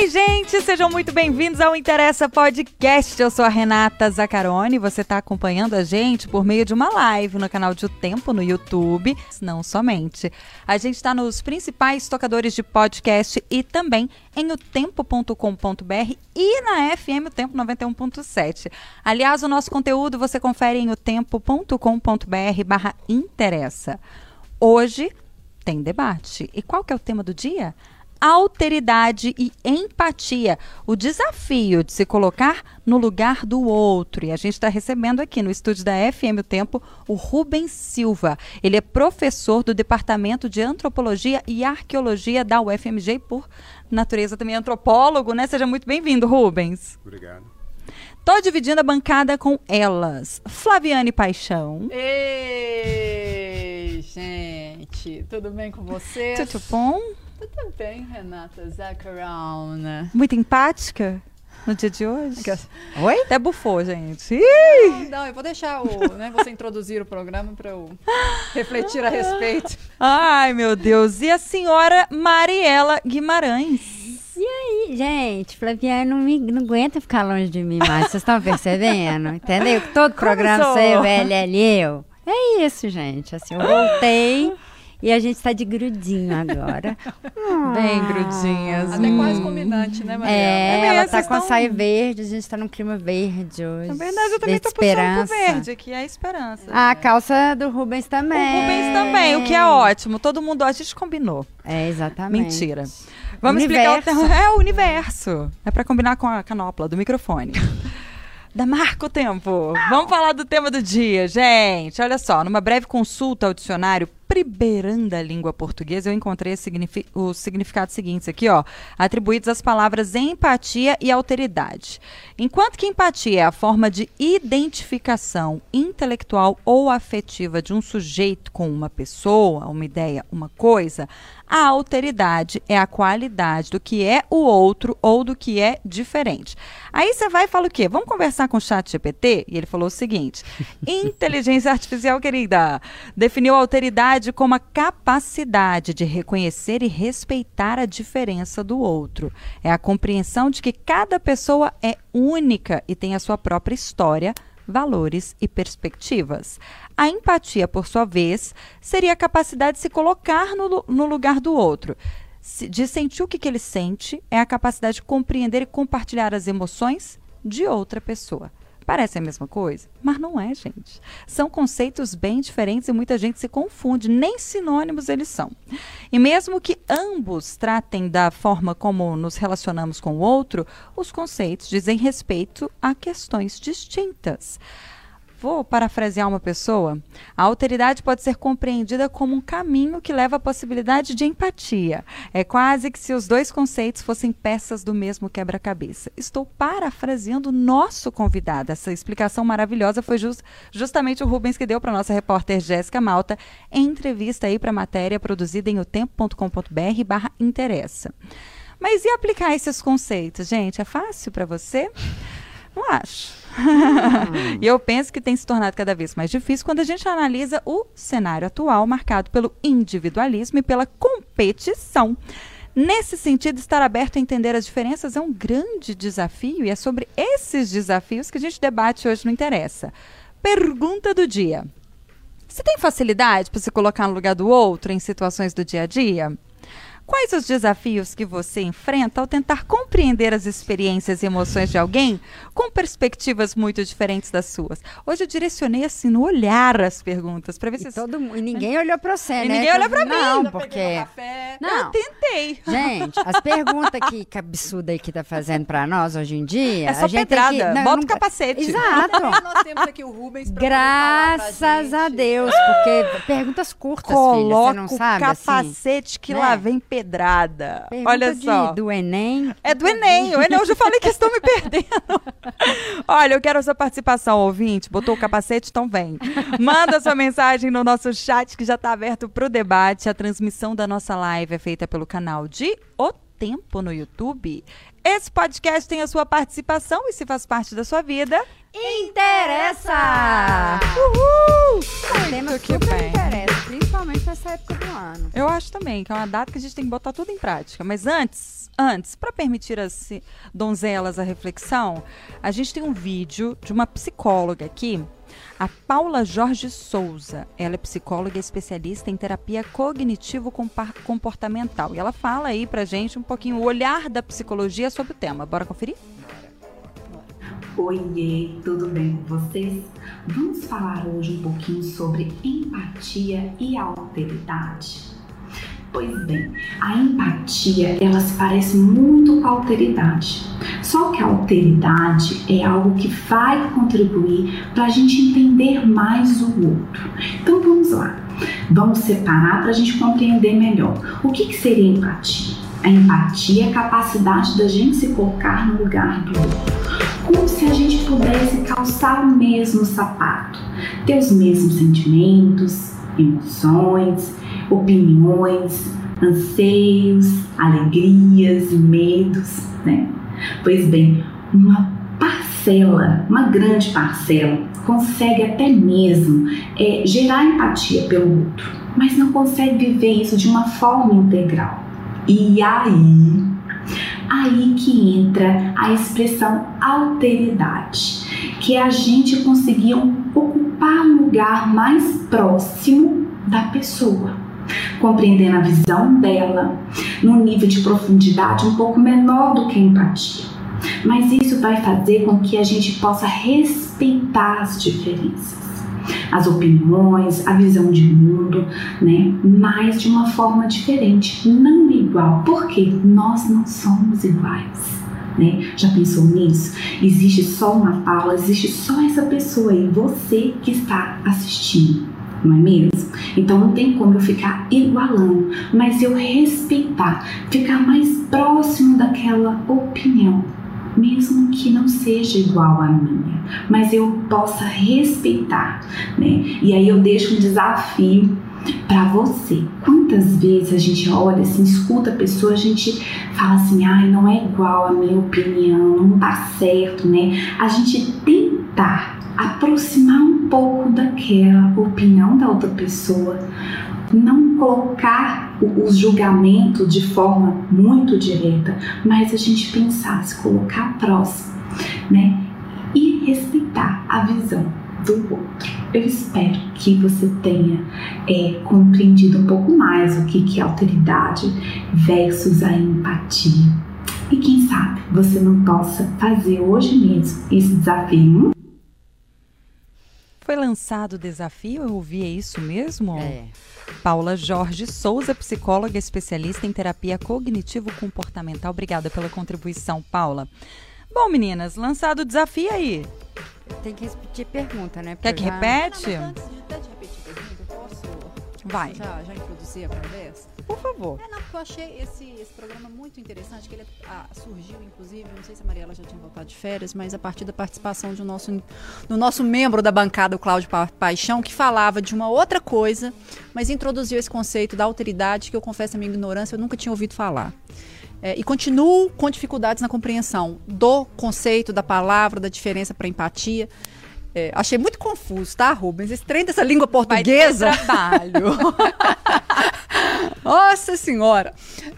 Ei, gente, sejam muito bem-vindos ao Interessa Podcast. Eu sou a Renata Zacarone. Você está acompanhando a gente por meio de uma live no canal de O Tempo no YouTube. Não somente. A gente está nos principais tocadores de podcast e também em otempo.com.br e na FM O Tempo 91.7. Aliás, o nosso conteúdo você confere em otempo.com.br barra interessa. Hoje tem debate. E qual que é o tema do dia? Alteridade e empatia, o desafio de se colocar no lugar do outro. E a gente está recebendo aqui no estúdio da FM O Tempo o Rubens Silva. Ele é professor do Departamento de Antropologia e Arqueologia da UFMG e, por natureza, também é antropólogo, né? Seja muito bem-vindo, Rubens. Obrigado. Tô dividindo a bancada com elas. Flaviane Paixão. Ei, gente, tudo bem com vocês? Tudo bom? Tudo bem, Renata Zacarona. Muito empática no dia de hoje? Oi? Até bufou, gente. Não, não, eu vou deixar o, né, você introduzir o programa para eu refletir a respeito. Ai, meu Deus. E a senhora Mariela Guimarães? E aí, gente, Flaviana não, me, não aguenta ficar longe de mim mais. Vocês estão percebendo? Entendeu? Todo programa sou? sou eu, ele, ele, eu. É isso, gente. Assim, eu voltei e a gente está de grudinho agora. Bem grudinhas. Até quase combinante, né, Maria? É, mesmo, ela tá vocês com a tão- saia verde, a gente tá num clima verde hoje. Na verdade, eu também tô puxando pro verde, que é a esperança. A calça do Rubens também. O Rubens também, o que é ótimo. Todo mundo, a gente combinou. É, exatamente. Mentira. Vamos explicar o Universo. tema. É o universo. É pra combinar com a canopla do microfone. Da marca o tempo. Vamos falar do tema do dia, gente. Olha só, numa breve consulta ao dicionário pribeirando a língua portuguesa, eu encontrei signifi- os significados seguintes aqui, ó, atribuídos às palavras empatia e alteridade. Enquanto que empatia é a forma de identificação intelectual ou afetiva de um sujeito com uma pessoa, uma ideia, uma coisa, a alteridade é a qualidade do que é o outro ou do que é diferente. Aí você vai e fala o quê? Vamos conversar com o chat GPT? E ele falou o seguinte: inteligência artificial, querida, definiu a alteridade como a capacidade de reconhecer e respeitar a diferença do outro. É a compreensão de que cada pessoa é única e tem a sua própria história, valores e perspectivas. A empatia, por sua vez, seria a capacidade de se colocar no, no lugar do outro. De sentir o que, que ele sente, é a capacidade de compreender e compartilhar as emoções de outra pessoa. Parece a mesma coisa, mas não é, gente. São conceitos bem diferentes e muita gente se confunde, nem sinônimos eles são. E mesmo que ambos tratem da forma como nos relacionamos com o outro, os conceitos dizem respeito a questões distintas. Vou parafrasear uma pessoa. A alteridade pode ser compreendida como um caminho que leva à possibilidade de empatia. É quase que se os dois conceitos fossem peças do mesmo quebra-cabeça. Estou parafraseando nosso convidado. Essa explicação maravilhosa foi jus- justamente o Rubens que deu para nossa repórter Jéssica Malta em entrevista aí para a matéria produzida em otempo.com.br barra interessa. Mas e aplicar esses conceitos, gente? É fácil para você? Não acho. E eu penso que tem se tornado cada vez mais difícil quando a gente analisa o cenário atual marcado pelo individualismo e pela competição. Nesse sentido, estar aberto a entender as diferenças é um grande desafio e é sobre esses desafios que a gente debate hoje no Interessa. Pergunta do dia. Você tem facilidade para se colocar no lugar do outro em situações do dia a dia? Quais os desafios que você enfrenta ao tentar compreender as experiências e emoções de alguém com perspectivas muito diferentes das suas? Hoje eu direcionei assim no olhar as perguntas para ver E, se todo, mu- e ninguém olhou pra você, E né? ninguém olhou pra mim. Não, porque... café. eu Não, tentei. gente, as perguntas que, que absurda aí que tá fazendo pra nós hoje em dia... É só a gente pedrada. tem que... não, Bota não- o capacete. Exato. Nós temos aqui o Rubens pra poder falar pra Graças a. Deus, porque perguntas curtas, filha, você Coloca não o sabe, assim? capacete que né? lá vem pedrada. Pergunta Olha de- só. do Enem. É do Enem. O Enem eu já falei que estão me perdendo. Olha, eu quero a sua participação, ouvinte. Botou o capacete? Então vem. Manda sua mensagem no nosso chat que já está aberto para o debate. A transmissão da nossa live é feita pelo canal de O Tempo no YouTube. Esse podcast tem a sua participação e se faz parte da sua vida. Interessa! Uhul! Tema Muito que super bem. interessa, principalmente nessa época do ano. Eu acho também que é uma data que a gente tem que botar tudo em prática. Mas antes, antes, para permitir as donzelas a reflexão, a gente tem um vídeo de uma psicóloga aqui, a Paula Jorge Souza. Ela é psicóloga especialista em terapia cognitivo-comportamental. E ela fala aí pra gente um pouquinho o olhar da psicologia sobre o tema. Bora conferir? Oiê, tudo bem com vocês? Vamos falar hoje um pouquinho sobre empatia e alteridade. Pois bem, a empatia ela se parece muito com a alteridade. Só que a alteridade é algo que vai contribuir para a gente entender mais o outro. Então vamos lá, vamos separar para a gente compreender melhor. O que, que seria empatia? A empatia é a capacidade da gente se colocar no lugar do outro como se a gente pudesse calçar o mesmo sapato, ter os mesmos sentimentos, emoções, opiniões, anseios, alegrias medos, né? Pois bem, uma parcela, uma grande parcela, consegue até mesmo é, gerar empatia pelo outro, mas não consegue viver isso de uma forma integral. E aí, aí que entra a expressão alteridade, que é a gente conseguir ocupar um lugar mais próximo da pessoa, compreendendo a visão dela num nível de profundidade um pouco menor do que a empatia. Mas isso vai fazer com que a gente possa respeitar as diferenças, as opiniões, a visão de mundo, né? Mas de uma forma diferente, não igual, porque nós não somos iguais. Né? Já pensou nisso? Existe só uma Paula, existe só essa pessoa aí, você que está assistindo, não é mesmo? Então não tem como eu ficar igualando, mas eu respeitar, ficar mais próximo daquela opinião, mesmo que não seja igual à minha, mas eu possa respeitar, né? E aí eu deixo um desafio para você. Quantas vezes a gente olha assim, escuta a pessoa, a gente fala assim, ai, não é igual a minha opinião, não tá certo, né? A gente tentar aproximar um pouco daquela opinião da outra pessoa, não colocar o- os julgamentos de forma muito direta, mas a gente pensar, se colocar próximo, né? E respeitar a visão do outro. Eu espero que você tenha é, compreendido um pouco mais o que, que é alteridade versus a empatia. E quem sabe você não possa fazer hoje mesmo esse desafio. Foi lançado o desafio, eu ouvi, é isso mesmo? É. Paula Jorge Souza, psicóloga especialista em terapia cognitivo-comportamental. Obrigada pela contribuição, Paula. Bom, meninas, lançado o desafio aí. Tem que repetir pergunta, né? Quer que já- repete? Não, mas antes de, até de repetir Vai, já, já introduzir a conversa? por favor. É, não, porque eu achei esse, esse programa muito interessante, que ele ah, surgiu, inclusive, não sei se a Mariela já tinha voltado de férias, mas a partir da participação de um nosso, do nosso membro da bancada, o Cláudio Pa- Paixão, que falava de uma outra coisa, mas introduziu esse conceito da alteridade, que eu confesso a minha ignorância, eu nunca tinha ouvido falar. É, e continuo com dificuldades na compreensão do conceito, da palavra, da diferença para empatia. É, achei muito confuso, tá, Rubens? Esse trem dessa língua portuguesa. trabalho. Nossa Senhora!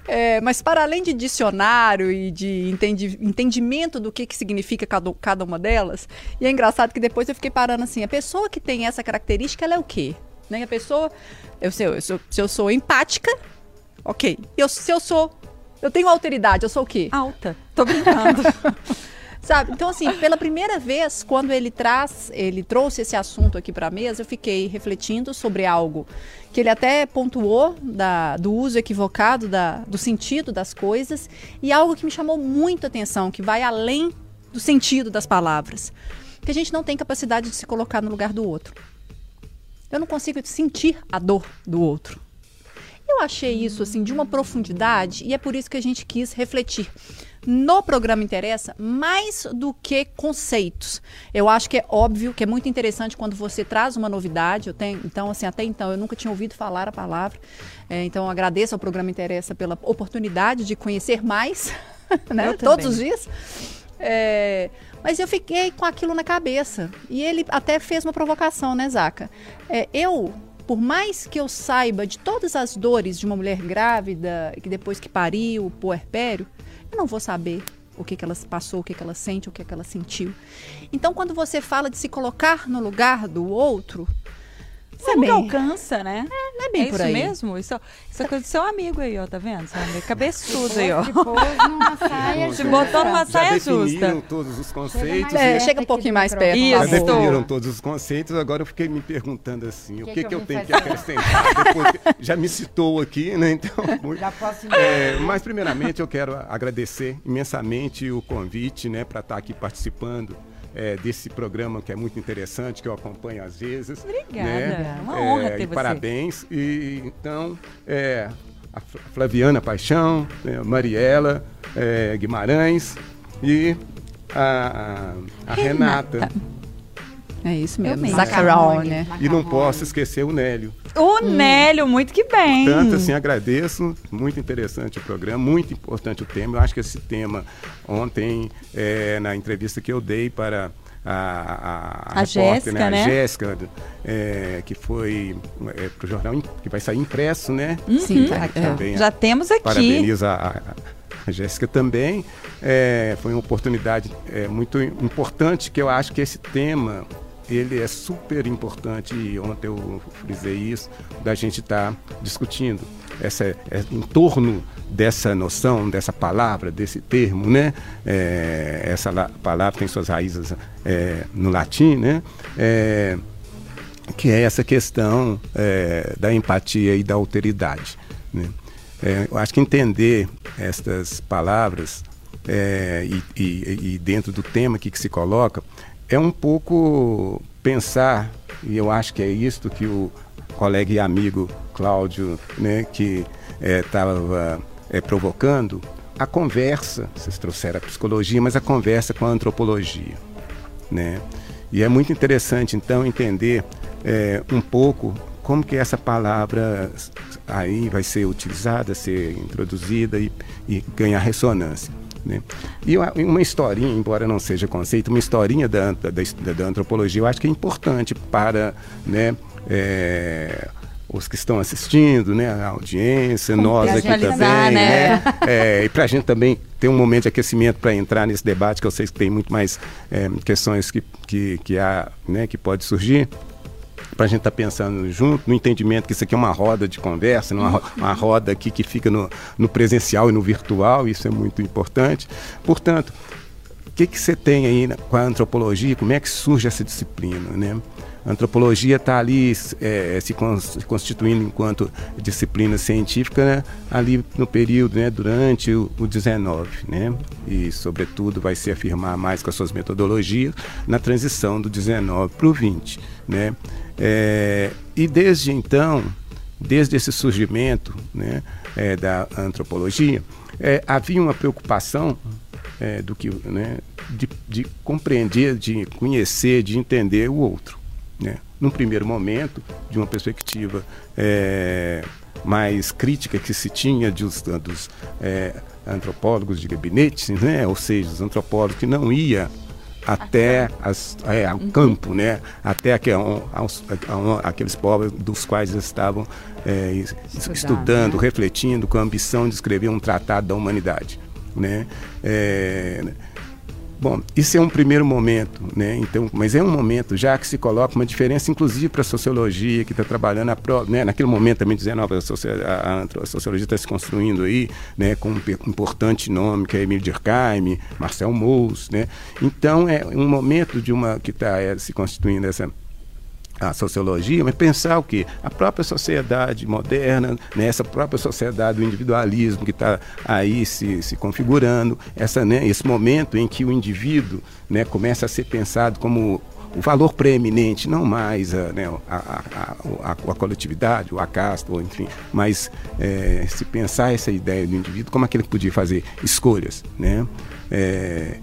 É, mas para além de dicionário e de entendi- entendimento do que, que significa cada, cada uma delas, e é engraçado que depois eu fiquei parando assim, a pessoa que tem essa característica, ela é o quê? Né? A pessoa, eu, sei, eu se eu sou empática, ok. Eu, se eu sou, eu tenho alteridade, eu sou o quê? Alta. Tô brincando. Sabe? Então, assim, pela primeira vez, quando ele traz, ele trouxe esse assunto aqui para a mesa, eu fiquei refletindo sobre algo que ele até pontuou da, do uso equivocado da, do sentido das coisas e algo que me chamou muito atenção, que vai além do sentido das palavras. Que a gente não tem capacidade de se colocar no lugar do outro. Eu não consigo sentir a dor do outro. Eu achei isso assim de uma profundidade e é por isso que a gente quis refletir no programa Interessa mais do que conceitos. Eu acho que é óbvio que é muito interessante quando você traz uma novidade. Eu tenho, então assim até então eu nunca tinha ouvido falar a palavra. É, então agradeço ao programa Interessa pela oportunidade de conhecer mais né? Todos os dias. É, mas eu fiquei com aquilo na cabeça. E ele até fez uma provocação, né, Zaca? É, eu, por mais que eu saiba de todas as dores de uma mulher grávida, que depois que pariu, o puerpério, eu não vou saber o que, que ela passou, o que, que ela sente, o que, que ela sentiu. Então, quando você fala de se colocar no lugar do outro, Você é nunca bem, alcança, né? não é bem é por isso aí. mesmo? Isso, isso é coisa do seu amigo aí, ó, tá vendo? Seu amigo cabeçudo aí, ó. Se pôs numa saia Se botou numa Já saia definiram justa. todos os Chega conceitos. mais É, chega um pouquinho mais perto. Isso. Já definiram todos os conceitos, agora eu fiquei me perguntando assim, o Que que, que que eu eu tenho que acrescentar? Depois já me citou aqui, né? Então, muito- Já posso É, mas primeiramente eu quero agradecer imensamente o convite, né, para estar aqui participando é, desse programa que é muito interessante, que eu acompanho às vezes. Obrigada, né? é uma honra ter e você. Parabéns. E então, é, a Fl- Flaviana Paixão, é, Mariela é, Guimarães e a, a- a Renata. É isso mesmo. mesmo. Zacarone. E não posso esquecer o Nélio. O Nélio, muito que bem. Tanto assim, agradeço. Muito interessante o programa, muito importante o tema. Eu acho que esse tema, ontem, é, na entrevista que eu dei para a, a, A repórter, Jéssica, né? A Jéssica, é, que foi para o jornal, que vai sair impresso, né? Sim, Tá, é. também, Já temos aqui. Parabenizo a, a- a Jéssica também. É, foi uma oportunidade é, muito importante que eu acho que esse tema ele é super importante e ontem eu frisei isso da gente estar discutindo essa é, em torno dessa noção dessa palavra desse termo né É, essa la- palavra tem suas raízes é, no latim né É, que é essa questão é, da empatia e da alteridade. Né? É, eu acho que entender estas palavras é, e, e- e dentro do tema que, que se coloca é um pouco pensar, e eu acho que é isto que o colega e amigo Cláudio, né, que estava provocando, a conversa, vocês trouxeram a psicologia, mas a conversa com a antropologia né? E é muito interessante então entender é, um pouco como que essa palavra aí vai ser utilizada, ser introduzida e, e ganhar ressonância. Né? E uma, uma historinha, embora não seja conceito, uma historinha da, da, da- da antropologia, eu acho que é importante para né, é, os que estão assistindo, né, a audiência, nós aqui também, né? né? É, e para a gente também ter um momento de aquecimento para entrar nesse debate, que eu sei que tem muito mais é, questões que, que, que, há, né, que pode surgir, para a gente estar pensando junto, no entendimento que isso aqui é uma roda de conversa, uma, uma roda aqui que fica no, no presencial e no virtual, isso é muito importante. Portanto, o que, que você tem aí com a antropologia? Como é que surge essa disciplina? Né? A antropologia está ali é, se, cons- se constituindo enquanto disciplina científica né, ali no período, né, durante o, o 19, né? E, sobretudo, vai se afirmar mais com as suas metodologias na transição do 19 para o 20, né? É, e desde então, desde esse surgimento né, é, da antropologia, é, havia uma preocupação é, do que, né, de, de compreender, de conhecer, de entender o outro. Né? Num primeiro momento, de uma perspectiva é, mais crítica que se tinha de os, dos é, antropólogos de gabinete, né? ou seja, os antropólogos que não ia até as, é, ao campo, né? até aqu- aos- aqueles povos dos quais eles estavam é, es- Estudando, estudando, né? refletindo, com a ambição de escrever um tratado da humanidade. Né? É, Bom, isso é um primeiro momento, né? Então, mas é um momento já que se coloca uma diferença, inclusive para a sociologia que está trabalhando a pro, né? Naquele momento também 19 a, a- a sociologia está se construindo aí, né? Com um importante nome que é Emílio Durkheim, Marcel Mauss, né? Então é um momento de uma que está se constituindo essa a sociologia, mas pensar o que a própria sociedade moderna, né, essa própria sociedade do individualismo que está aí se, se configurando, essa, né, esse momento em que o indivíduo né, começa a ser pensado como o valor preeminente, não mais a, né, a, a, a, a coletividade, ou a casta, ou enfim, mas é, se pensar essa ideia do indivíduo como aquele que podia fazer escolhas, né? É,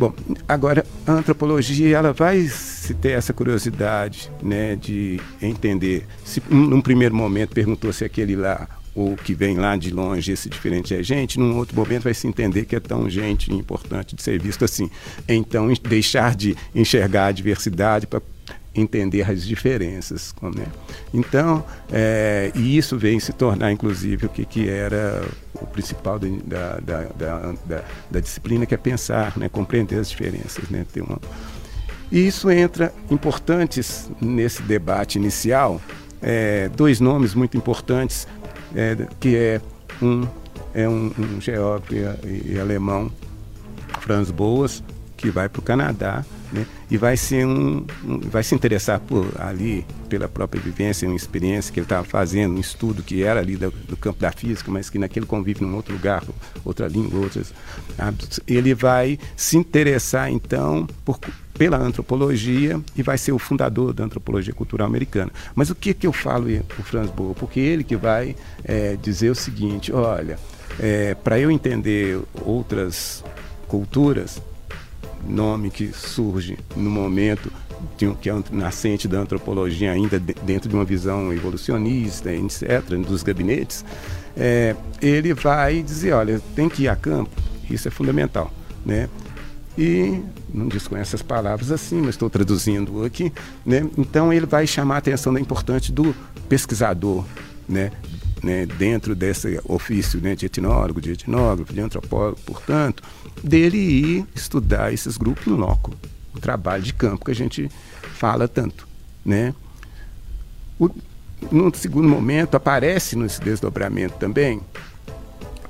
Bom, agora a antropologia ela vai se ter essa curiosidade, né, de entender. Se um, num primeiro momento perguntou se aquele lá, ou que vem lá de longe, esse diferente é gente, num outro momento vai se entender que é tão gente importante de ser visto assim. Então, deixar de enxergar a diversidade para entender as diferenças. Né? Então, é, e isso vem se tornar, inclusive, o que, que era o principal da, da, da, da, da disciplina, que é pensar, né? compreender as diferenças. Né? Ter uma... E isso entra importantes nesse debate inicial, é, dois nomes muito importantes, é, que é um, é um, um geógrafo e, e alemão, Franz Boas, que vai para o Canadá né? e vai ser um, um, vai se interessar por ali pela própria vivência, uma experiência que ele estava fazendo, um estudo que era ali do, do, campo da física, mas que naquele convive num outro lugar, outra língua, outras, ele vai se interessar então por, pela antropologia e vai ser o fundador da antropologia cultural americana. Mas o que que eu falo o Franz Boas? Porque ele que vai é, dizer o seguinte, olha, é, para eu entender outras culturas, nome que surge no momento de que é nascente da antropologia ainda de, dentro de uma visão evolucionista, etc., dos gabinetes, é, ele vai dizer, olha, tem que ir a campo, isso é fundamental, né? E não desconhece essas palavras assim, mas estou traduzindo aqui, né? Então ele vai chamar a atenção da importância do pesquisador, né? Né, dentro desse ofício né, de etnólogo, de etnógrafo, de antropólogo, portanto, dele ir estudar esses grupos no loco, o trabalho de campo que a gente fala tanto, né? O, num segundo momento aparece nesse desdobramento também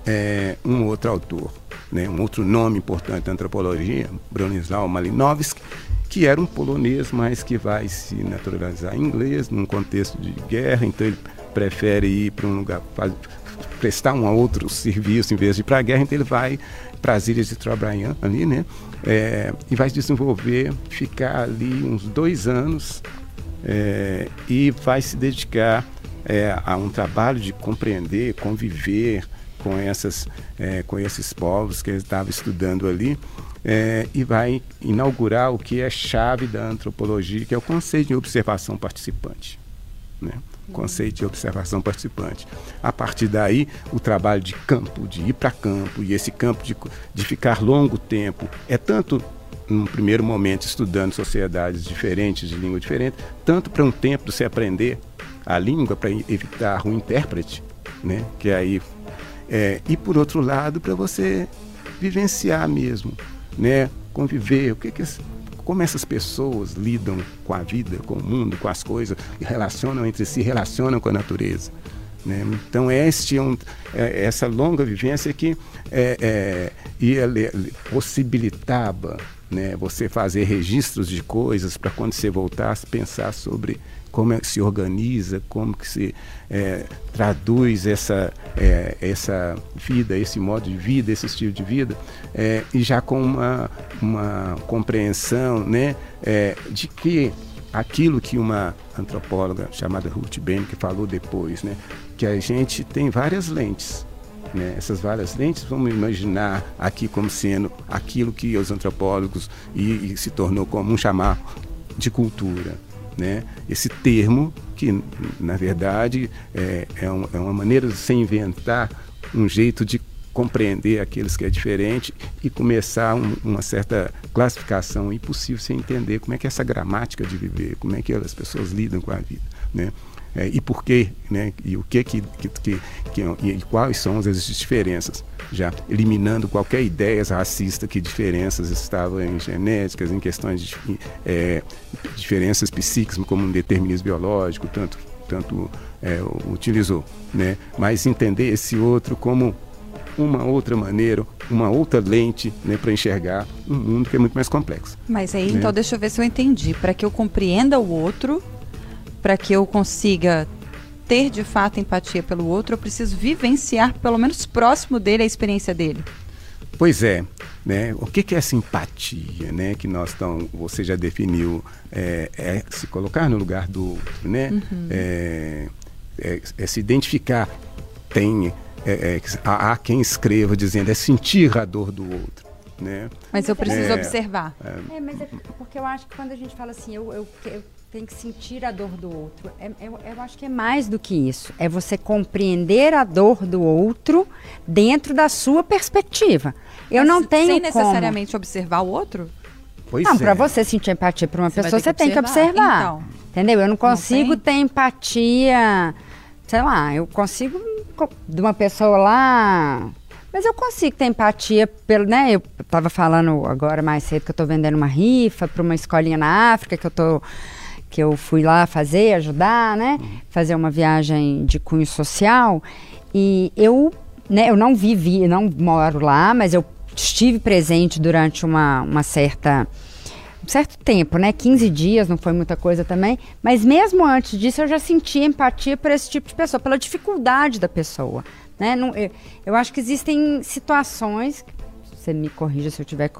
é, um outro autor, né, um outro nome importante da antropologia, Bronislaw Malinowski, que era um polonês, mas que vai se naturalizar inglês num contexto de guerra, então ele prefere ir para um lugar, prestar um outro serviço em vez de ir para a guerra, então ele vai para as ilhas de Trobriand ali, né? É, e vai desenvolver, ficar ali uns dois anos é, e vai se dedicar é, a um trabalho de compreender, conviver com, essas, é, com esses povos que ele estava estudando ali é, e vai inaugurar o que é chave da antropologia, que é o conceito de observação participante. Né? Conceito de observação participante. A partir daí, o trabalho de campo, de ir para campo, e esse campo de, de ficar longo tempo, é tanto num primeiro momento estudando sociedades diferentes, de língua diferente, tanto para um tempo de se aprender a língua, para evitar o intérprete, né? que aí é, e por outro lado para você vivenciar mesmo, né? conviver, o que que como essas pessoas lidam com a vida, com o mundo, com as coisas, relacionam entre si, relacionam com a natureza. Né? Então, este é um, é, essa longa vivência que é, é, ia, possibilitava né, você fazer registros de coisas para quando você voltasse pensar sobre como é que se organiza, como que se é, traduz essa, é, essa vida, esse modo de vida, esse estilo de vida, é, e já com uma, uma compreensão né, é, de que aquilo que uma antropóloga chamada Ruth Ben, que falou depois, né, que a gente tem várias lentes. Né? Essas várias lentes, vamos imaginar aqui como sendo aquilo que os antropólogos e, e se tornou comum chamar de cultura né? Esse termo que, na verdade, é, é, um, é uma maneira de se inventar um jeito de compreender aqueles que é diferente e começar um, uma certa classificação impossível sem entender como é que é essa gramática de viver, como é que as pessoas lidam com a vida, né? É, e por quê, né? E o que que, que, que, que e quais são as diferenças, já eliminando qualquer ideia racista que diferenças estavam em genéticas, em questões de é, diferenças psíquicas, como um determinismo biológico, tanto tanto é, utilizou, né? Mas entender esse outro como uma outra maneira, uma outra lente né, para enxergar um mundo que é muito mais complexo. Mas aí, né? então, deixa eu ver se eu entendi. Para que eu compreenda o outro, para que eu consiga ter de fato empatia pelo outro, eu preciso vivenciar, pelo menos próximo dele, a experiência dele. Pois é, né? O que, que é essa empatia, né? Que nós tão, você já definiu, é, é se colocar no lugar do outro, né? Uhum. É, é, é, se identificar. Tem é, é, há, há, quem escreva dizendo é sentir a dor do outro. né? Mas eu preciso É. observar. É, mas é porque eu acho que quando a gente fala assim, eu, eu, eu tenho que sentir a dor do outro, é- eu, eu acho que é mais do que isso. É você compreender a dor do outro dentro da sua perspectiva. Eu não Mas tenho Sem como... necessariamente observar o outro? Pois Não, é. para você sentir empatia por uma Você pessoa, você tem que observar. Então. Entendeu? Eu não consigo tem? ter empatia, sei lá, eu consigo co- de uma pessoa lá. Mas eu consigo ter empatia pelo, né? Eu tava falando agora mais cedo que eu tô vendendo uma rifa para uma escolinha na África que eu tô que eu fui lá fazer, ajudar, né? Fazer uma viagem de cunho social e eu, né, eu não vivi, não moro lá, mas eu estive presente durante uma, uma certa um certo tempo, né? 15 dias, não foi muita coisa também. Mas mesmo antes disso, eu já sentia empatia por esse tipo de pessoa, pela dificuldade da pessoa. Né? Não, eu, eu acho que existem situações, você me corrija se eu estiver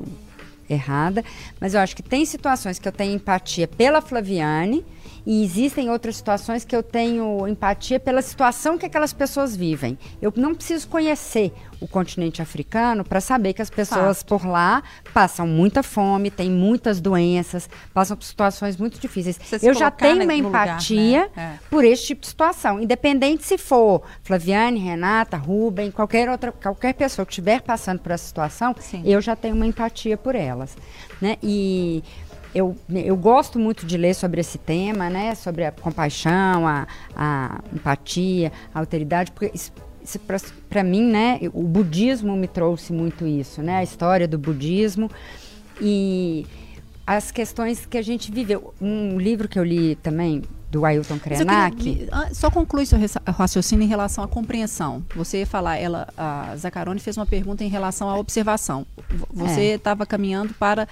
errada, mas eu acho que tem situações que eu tenho empatia pela Flaviane e existem outras situações que eu tenho empatia pela situação que aquelas pessoas vivem. Eu não preciso conhecer o continente africano para saber que as pessoas por lá passam muita fome, têm muitas doenças, passam por situações muito difíceis. Eu já tenho uma no lugar, empatia né? É. por esse tipo de situação, independente se for Flaviane, Renata, Rubem, qualquer outra, qualquer pessoa que estiver passando por essa situação, Sim. eu já tenho uma empatia por elas, né? E eu, eu gosto muito de ler sobre esse tema, né? Sobre a compaixão, a, a empatia, a alteridade, porque isso, para mim, né? O budismo me trouxe muito isso, né? A história do budismo e as questões que a gente viveu. Um livro que eu li também do Ailton queria- Krenak. me- ah, só conclui seu raciocínio em relação à compreensão. Você ia falar, ela, a Zacarone fez uma pergunta em relação à observação. Você estava caminhando para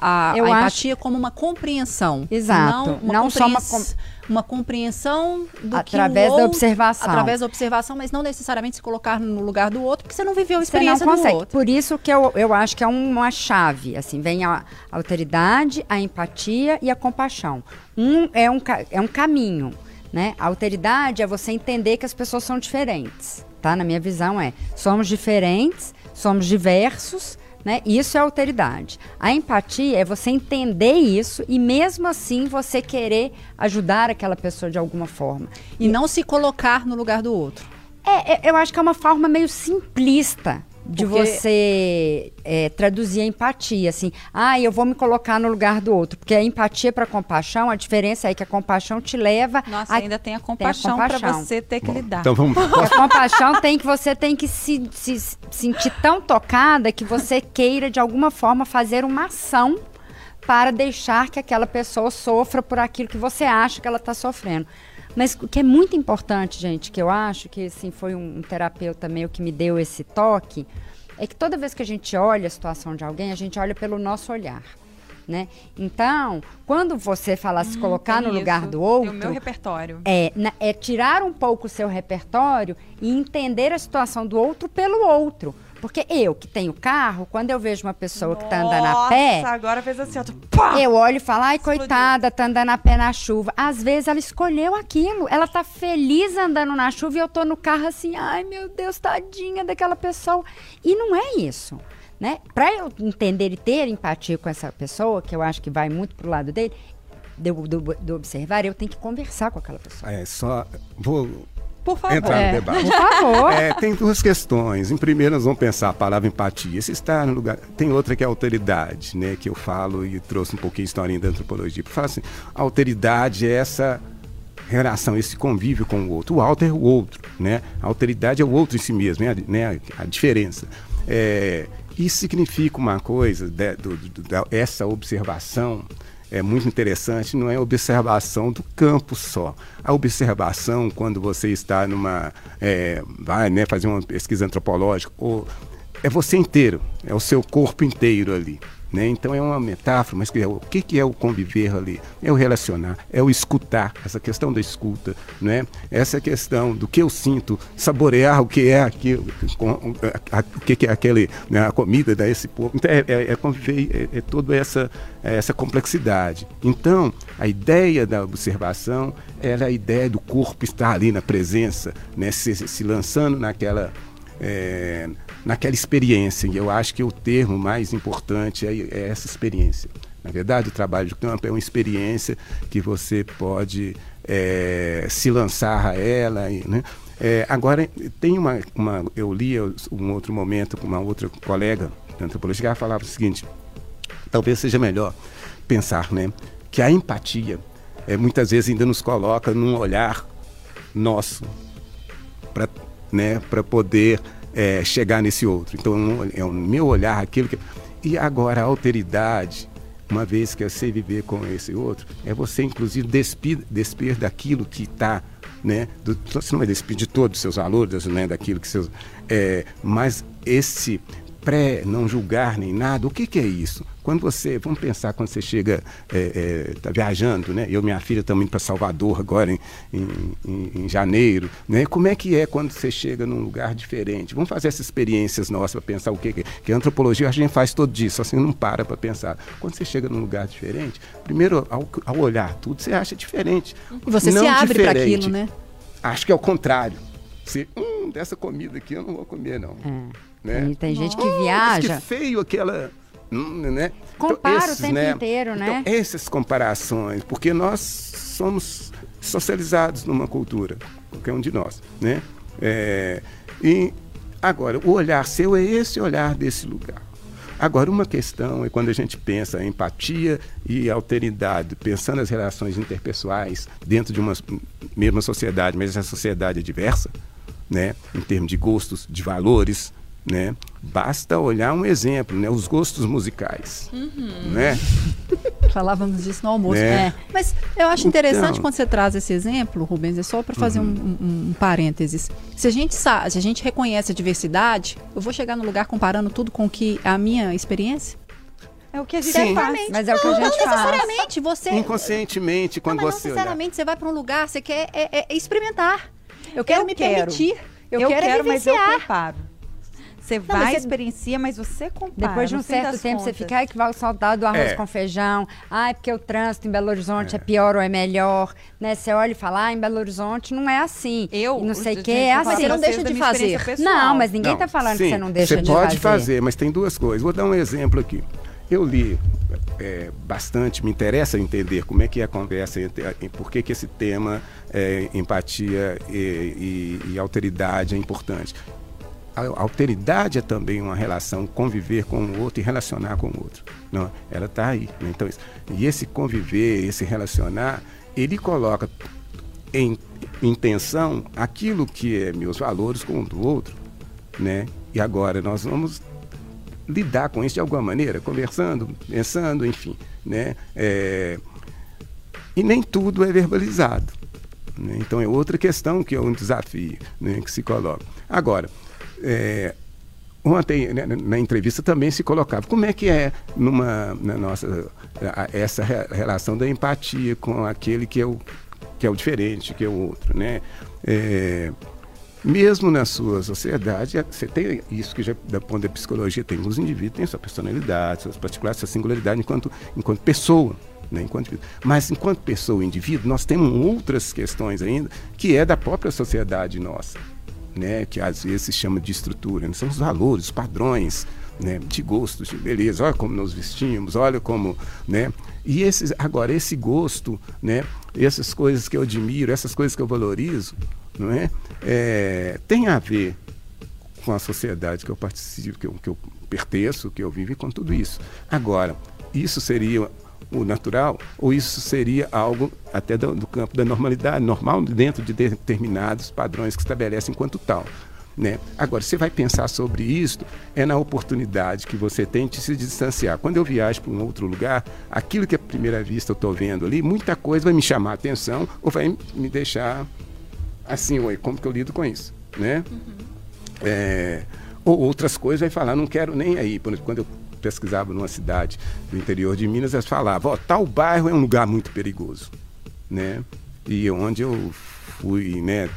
a, a acho- empatia como uma compreensão. Exato. Não, uma Não só uma uma compreensão do Através da outro- observação. Através da observação, mas não necessariamente se colocar no lugar do outro, porque você não viveu a Você não experiência do consegue. outro. Por isso que eu, eu acho que é uma chave. Assim, vem a alteridade, a empatia e a compaixão. Um é um, é um caminho. Né? A alteridade é você entender que as pessoas são diferentes. Tá? Na minha visão é, somos diferentes, somos diversos, né? Isso é alteridade. A empatia é você entender isso e mesmo assim você querer ajudar aquela pessoa de alguma forma. E não se colocar no lugar do outro. É, é, eu acho que é uma forma meio simplista de Porque- você é, traduzir a empatia, assim, ah, eu vou me colocar no lugar do outro, porque a empatia para compaixão, a diferença é que a compaixão te leva Nossa, a, ainda tem a compaixão para você ter que lidar. Então vamos. a compaixão tem que você tem que se, se se sentir tão tocada que você queira de alguma forma fazer uma ação para deixar que aquela pessoa sofra por aquilo que você acha que ela está sofrendo. Mas o que é muito importante, gente, que eu acho que assim foi um, um terapeuta meu que me deu esse toque, é que toda vez que a gente olha a situação de alguém, a gente olha pelo nosso olhar. Né? Então, quando você falar se colocar no Tem lugar isso, do Tem outro, o meu repertório. é, na- é tirar um pouco o seu repertório e entender a situação do outro pelo outro. Porque eu, que tenho carro, quando eu vejo uma pessoa que tá andando a pé, Nossa, agora fez assim, ó. pá! eu olho e falo, ai, Explodiu. coitada, tá andando a pé na chuva. Às vezes ela escolheu aquilo. Ela tá feliz andando na chuva e eu tô no carro assim, ai, meu Deus, tadinha daquela pessoa. E não é isso. Né? Para eu entender e ter empatia com essa pessoa, que eu acho que vai muito pro lado dele, do, do, do observar, eu tenho que conversar com aquela pessoa. É, só vou Por favor. entrar É. no debate. Por favor. É, tem duas questões. Em primeiro, nós vamos pensar a palavra empatia. Se está no lugar. Tem outra que é autoridade, né? Que eu falo e trouxe um pouquinho de historinha da antropologia. Fala assim: a alteridade é essa relação, esse convívio com o outro. O alto é o outro, né? A alteridade é o outro em si mesmo? A, né? a diferença. É, isso significa uma coisa, de- do- do- da- essa observação é muito interessante, não é observação do campo só. A observação, quando você está numa. é, vai né, fazer uma pesquisa antropológica, ou, é você inteiro, é o seu corpo inteiro ali. Né? Então é uma metáfora, mas é o que, que é o conviver ali? É o relacionar, é o escutar, essa questão da escuta, né? essa questão do que eu sinto, saborear o que é aquilo, o que, é aquele, né, a comida desse povo. Então é, é, é conviver, é, é toda essa, é essa complexidade. Então, a ideia da observação era a ideia do corpo estar ali na presença, né? se, se lançando naquela. é, naquela experiência. E eu acho que o termo mais importante é, é essa experiência. Na verdade, o trabalho de campo é uma experiência que você pode é, se lançar a ela. Né? é, agora, tem uma, uma. Eu li um outro momento com uma outra colega de antropologia ela falava o seguinte: talvez seja melhor pensar né, que a empatia é, muitas vezes ainda nos coloca num olhar nosso para né, poder é, chegar nesse outro. Então, é o meu olhar, aquilo que. E agora, a alteridade, uma vez que eu sei viver com esse outro, é você, inclusive, despir, despir daquilo que está. Né, do, você não vai despir de todos os seus valores, né, daquilo que seus. É, mas esse pré-não julgar nem nada. O que, que, é isso? Quando você, vamos pensar, quando você chega, está é, é, tá viajando, né? Eu e minha filha estamos indo para Salvador agora em, em, em, janeiro, né? Como é que é quando você chega num lugar diferente? Vamos fazer essas experiências nossas para pensar o que, que, que a antropologia a gente faz todo dia, só assim não para para pensar. Quando você chega num lugar diferente, primeiro ao, ao olhar tudo você acha diferente. E você não se abre para aquilo, né? Acho que é o contrário. Você, hum, dessa comida aqui eu não vou comer não. É. Né? tem gente que viaja. que feio aquela. Hum, né? Compara então, esses, o tempo né? inteiro, né? Então, essas comparações, porque nós somos socializados numa cultura, qualquer um de nós, né? É, e agora, o olhar seu é esse olhar desse lugar. Agora, uma questão é quando a gente pensa em empatia e alteridade, pensando as relações interpessoais dentro de uma mesma sociedade, mas essa sociedade é diversa, né? em termos de gostos, de valores, né? Basta olhar um exemplo, né? Os gostos musicais, uhum. né? Falávamos disso no almoço. Né? É. Mas eu acho interessante então, quando você traz esse exemplo, Rubens, é só para fazer uhum. um, um, um, parênteses. Se a gente sabe, se a gente reconhece a diversidade, eu vou chegar no lugar comparando tudo com que a minha experiência? É o que a gente Sim. faz. Mas é o que a gente não, não necessariamente você. Inconscientemente, quando não, você. Não necessariamente olhar. você vai para um lugar, você quer é, é, é experimentar. Eu quero eu me quero. permitir. Eu, eu quero, quero mas eu comparo. Você não, vai, você... experiencia, mas você compara. Depois de um certo tempo, contas. você fica, ai, que vai o saudade do arroz é. com feijão. Ai, porque o trânsito em Belo Horizonte é. é, pior ou é melhor. Né? Você olha e fala, ah, em Belo Horizonte não é assim. Eu? não sei o que, é assim. Você não deixa de fazer. Não, mas ninguém está falando sim, que você não deixa de fazer. Você pode fazer, mas tem duas coisas. Vou dar um exemplo aqui. Eu li é, bastante, me interessa entender como é que é a conversa, entre, por que, que esse tema, é, empatia e, e, e alteridade é importante a alteridade é também uma relação, conviver com o outro e relacionar com o outro. Não, ela está aí. Né? Então, e esse conviver, esse relacionar, ele coloca em intenção aquilo que é meus valores com o do outro. Né? E agora nós vamos lidar com isso de alguma maneira, conversando, pensando, enfim. Né? É... E nem tudo é verbalizado. Né? Então é outra questão que é um desafio né, que se coloca. Agora, é, ontem, né, na entrevista, também se colocava como é que é numa, na nossa, essa relação da empatia com aquele que é o, que é o diferente, que é o outro. Né? É, mesmo na sua sociedade, você tem isso que já, da ponto da psicologia, tem os indivíduos, têm sua personalidade, suas particularidades, sua singularidade enquanto, enquanto pessoa. Né, enquanto, mas enquanto pessoa indivíduo, nós temos outras questões ainda que é da própria sociedade nossa né, que às vezes se chama de estrutura, né? são os valores, os padrões né, de gostos, de beleza, olha como nos vestimos, olha como, né, e esses, agora esse gosto, né, essas coisas que eu admiro, essas coisas que eu valorizo, não é, é tem a ver com a sociedade que eu participo, que eu, que eu pertenço, que eu vivo e com tudo isso. Agora, isso seria o natural, ou isso seria algo até do, do, campo da normalidade, normal dentro de determinados padrões que estabelecem enquanto tal. Né? Agora, você vai pensar sobre isso, é na oportunidade que você tem de se distanciar. Quando eu viajo para um outro lugar, aquilo que à primeira vista eu estou vendo ali, muita coisa vai me chamar a atenção ou vai me deixar assim, oi, como que eu lido com isso? Né? Uhum. É, ou outras coisas vai falar, não quero nem aí. Por exemplo, quando eu pesquisava numa cidade do interior de Minas, eles falavam, ó, tal bairro é um lugar muito perigoso, né? E onde eu fui, né,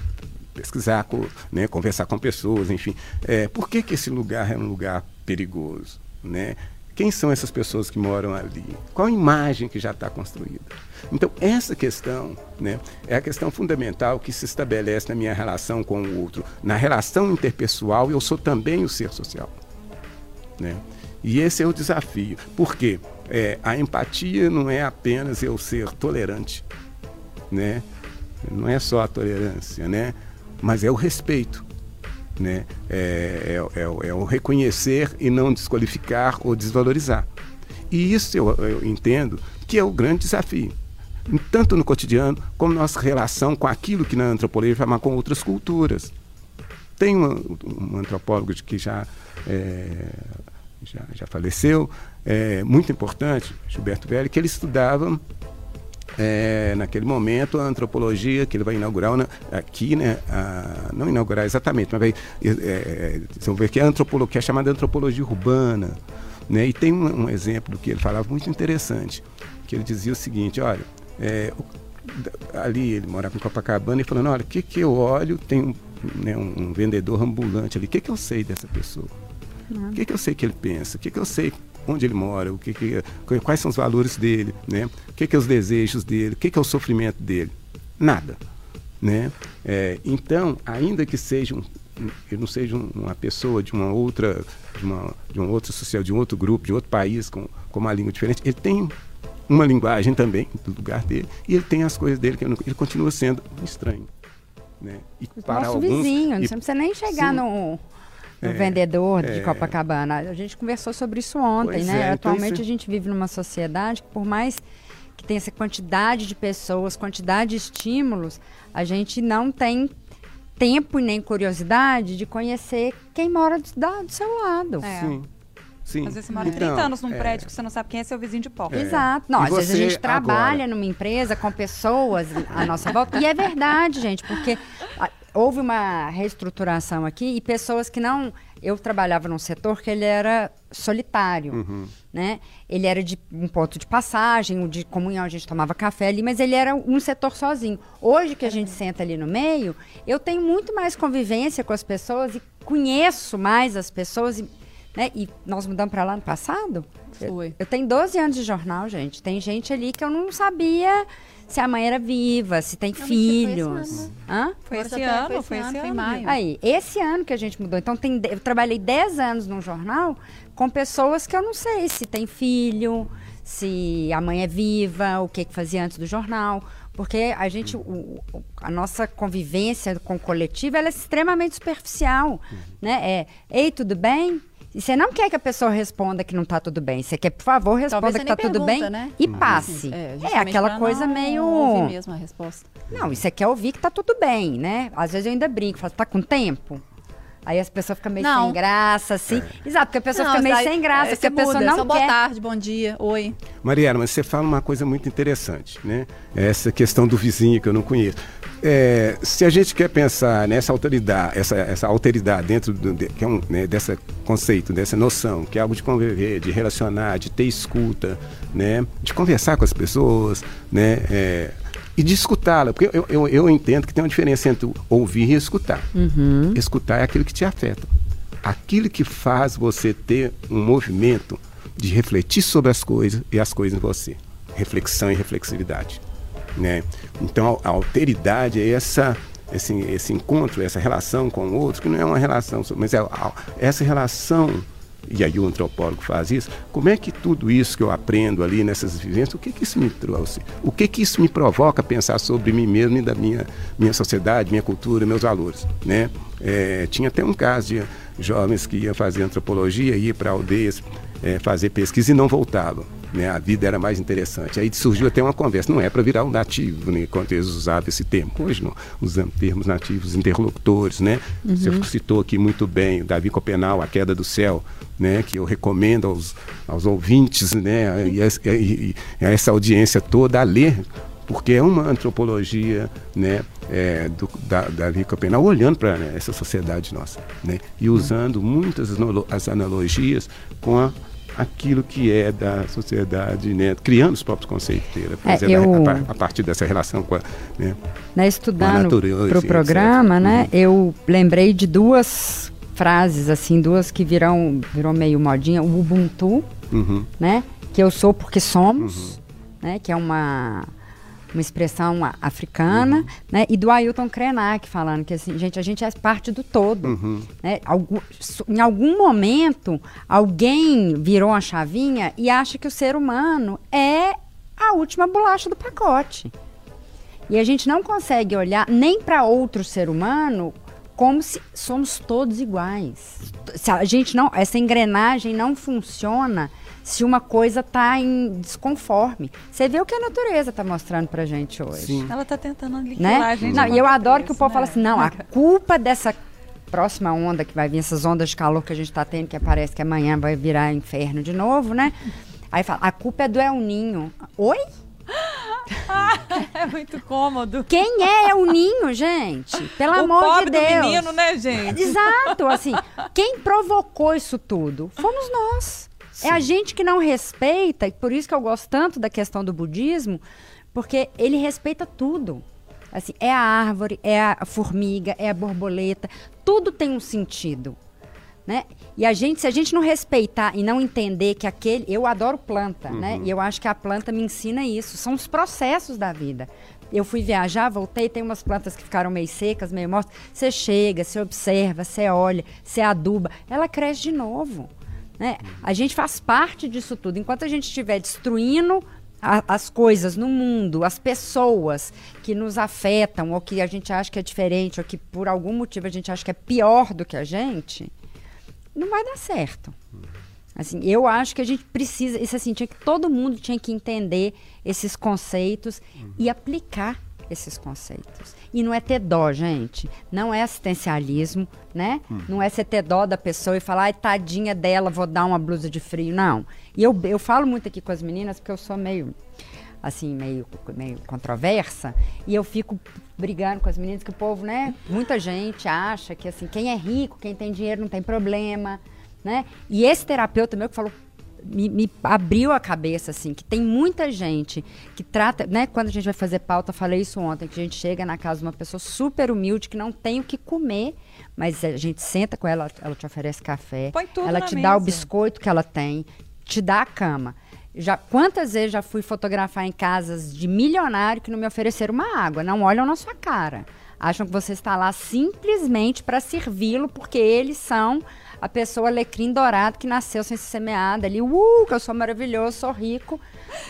pesquisar, né, conversar com pessoas, enfim, é, por que, que esse lugar é um lugar perigoso, né? Quem são essas pessoas que moram ali? Qual a imagem que já está construída? Então, essa questão né, é a questão fundamental que se estabelece na minha relação com o outro. Na relação interpessoal, eu sou também o ser social. Né? E esse é o desafio. Por quê? É, a empatia não é apenas eu ser tolerante, né? não é só a tolerância, né? mas é o respeito né? É, é, é, é o reconhecer e não desqualificar ou desvalorizar. E isso eu, eu entendo que é o grande desafio tanto no cotidiano como nossa relação com aquilo que na antropologia chama com outras culturas. Tem um, um antropólogo que já, é, já, já, faleceu, é, muito importante, Gilberto Velli, que ele estudava é, naquele momento, a antropologia que ele vai inaugurar aqui, né, a, não inaugurar exatamente, mas vai é, é, ver que é antropologia, que é chamada antropologia urbana, né, e tem um, um, exemplo do que ele falava muito interessante, que ele dizia o seguinte, olha, é, ali ele morava em Copacabana e falando, olha, o que que eu olho, tem um, né, um vendedor ambulante ali, o que que eu sei dessa pessoa? O que, que eu sei que ele pensa? O que, que eu sei onde ele mora, o que, que quais são os valores dele, né? O que, que é os desejos dele, o que, que é o sofrimento dele? Nada, né? É, então, ainda que seja um, eu não seja uma pessoa de uma outra, de uma, de um outro social, de um outro grupo, de outro país com, com uma língua diferente, ele tem uma linguagem também do lugar dele e ele tem as coisas dele que não, ele continua sendo um estranho, né? E para Nosso alguns, vizinho, e, não precisa nem chegar sim, no no é, vendedor de é, Copacabana. A gente conversou sobre isso ontem, né? É, então Atualmente isso... a gente vive numa sociedade que, por mais que tenha essa quantidade de pessoas, quantidade de estímulos, a gente não tem tempo e nem curiosidade de conhecer quem mora do, do seu lado. É. Sim. Sim. Às vezes você mora então, 30 anos num é... prédio que você não sabe quem é seu vizinho de porta. É. Exato. Não, às vezes a gente trabalha agora? numa empresa com pessoas à nossa volta. E é verdade, gente, porque houve uma reestruturação aqui e pessoas que não. Eu trabalhava num setor que ele era solitário, uhum. né? Ele era de um ponto de passagem, de comunhão, a gente tomava café ali, mas ele era um setor sozinho. Hoje que a gente senta ali no meio, eu tenho muito mais convivência com as pessoas e conheço mais as pessoas. E, né? e nós mudamos para lá no passado? Foi. Eu, eu tenho 12 anos de jornal, gente. Tem gente ali que eu não sabia se a mãe era viva, se tem não, filhos. Foi esse ano, Hã? Foi esse ano, foi esse ano, foi maio. Aí, esse ano que a gente mudou. Então, tem, eu trabalhei 10 anos num jornal com pessoas que eu não sei se tem filho, se a mãe é viva, o que que fazia antes do jornal. Porque a gente, o, a nossa convivência com o coletivo, ela é extremamente superficial, uhum. né? É, ei, tudo bem? E você não quer que a pessoa responda que não está tudo bem. Você quer, por favor, responda que está tudo bem né? e passe. É, é aquela coisa meio. Ouvir mesmo a resposta. Não, e você quer ouvir que está tudo bem, né? Às vezes eu ainda brinco, falo, tá com tempo? Aí as pessoas ficam meio não. sem graça, assim. É. Exato, porque a pessoa não, fica meio sem graça, é, porque a pessoa muda, não só quer. Boa tarde, bom dia, oi. Mariana, mas você fala uma coisa muito interessante, né? Essa questão do vizinho que eu não conheço. É, se a gente quer pensar nessa autoridade, essa, essa alteridade dentro do, de, que é um, né, desse conceito, dessa noção, que é algo de conviver, de relacionar, de ter escuta, né, de conversar com as pessoas, né, é, e de escutá-la, porque eu, eu, eu, entendo que tem uma diferença entre ouvir e escutar. Uhum. Escutar é aquilo que te afeta, aquilo que faz você ter um movimento de refletir sobre as coisas e as coisas em você, reflexão e reflexividade. Né? Então a, alteridade é essa, esse, esse encontro, essa relação com o outro, que não é uma relação, mas é a, essa relação, e aí o antropólogo faz isso, como é que tudo isso que eu aprendo ali nessas vivências, o que que isso me trouxe? O que que isso me provoca pensar sobre mim mesmo e da minha, minha sociedade, minha cultura, meus valores? Né? É, tinha até um caso de jovens que iam fazer antropologia, iam para aldeias é, fazer pesquisa e não voltavam né, a vida era mais interessante. Aí surgiu até uma conversa, não é para virar um nativo, né, quando eles usavam esse termo. Hoje não, usando termos nativos, interlocutores, né? Uhum. Você citou aqui muito bem o Davi Copenal, A Queda do Céu, né, que eu recomendo aos, aos ouvintes, né, e, e, e, a essa audiência toda a ler porque é uma antropologia né, é, do, da, da Copenal olhando para né, essa sociedade nossa né, e usando muitas as analogias com a aquilo que é da sociedade, né? criando os próprios conceitos dele, é, eu, a, a, partir dessa relação com a, né, né, estudando para o programa, etc. né, uhum. eu lembrei de duas frases assim, duas que virão virou meio modinha, o Ubuntu, Uhum. né? Que eu sou porque somos, né? Que é uma uma expressão africana, né? E do Ailton Krenak falando que assim, gente, a gente é parte do todo, Uhum. né? Algu- so- em algum momento alguém virou uma chavinha e acha que o ser humano é a última bolacha do pacote. E a gente não consegue olhar nem para outro ser humano como se somos todos iguais. Se a gente não, essa engrenagem não funciona se uma coisa está em desconforme. Você vê o que a natureza está mostrando pra gente hoje. Sim. Ela tá tentando aniquilar Né? a gente. Não, a e eu adoro que o povo fala né? assim, não, a culpa dessa próxima onda que vai vir, essas ondas de calor que a gente está tendo, que parece que amanhã vai virar inferno de novo, né? Aí fala, a culpa é do El Ninho. Oi? É muito cômodo. Quem é El Ninho, gente? Pelo o amor pobre de Deus. do menino, né, gente? Exato, assim, quem provocou isso tudo? Fomos nós. É a gente que não respeita, e por isso que eu gosto tanto da questão do budismo, porque ele respeita tudo. Assim, é a árvore, é a formiga, é a borboleta, tudo tem um sentido. Né? E a gente, se a gente não respeitar e não entender que aquele. Eu adoro planta, né? E eu acho que a planta me ensina isso. São os processos da vida. Eu fui viajar, voltei, tem umas plantas que ficaram meio secas, meio mortas. Você chega, você observa, você olha, você aduba, ela cresce de novo. Né? A gente faz parte disso tudo. Enquanto a gente estiver destruindo a- as coisas no mundo, as pessoas que nos afetam, ou que a gente acha que é diferente, ou que por algum motivo a gente acha que é pior do que a gente, não vai dar certo. Assim, eu acho que a gente precisa, isso assim, tinha que todo mundo tinha que entender esses conceitos e aplicar esses conceitos. E não é ter dó, gente. Não é assistencialismo, né? Não é você ter dó da pessoa e falar, ai, tadinha dela, vou dar uma blusa de frio. Não. E eu, eu falo muito aqui com as meninas, porque eu sou meio, assim, meio, meio controversa, e eu fico brigando com as meninas que o povo, né? Muita gente acha que, assim, quem é rico, quem tem dinheiro não tem problema, né? E esse terapeuta meu que falou me, me abriu a cabeça, assim, que tem muita gente que trata, né? Quando a gente vai fazer pauta, falei isso ontem, que a gente chega na casa de uma pessoa super humilde que não tem o que comer, mas a gente senta com ela, ela te oferece café, Põe tudo ela te dá o mesa. biscoito que ela tem, te dá a cama. Já, quantas vezes já fui fotografar em casas de milionário que não me ofereceram uma água, não olham na sua cara. Acham que você está lá simplesmente para servi-lo, porque eles são a pessoa alecrim dourado que nasceu sem ser semeada ali. Uh, que eu sou maravilhoso, sou rico.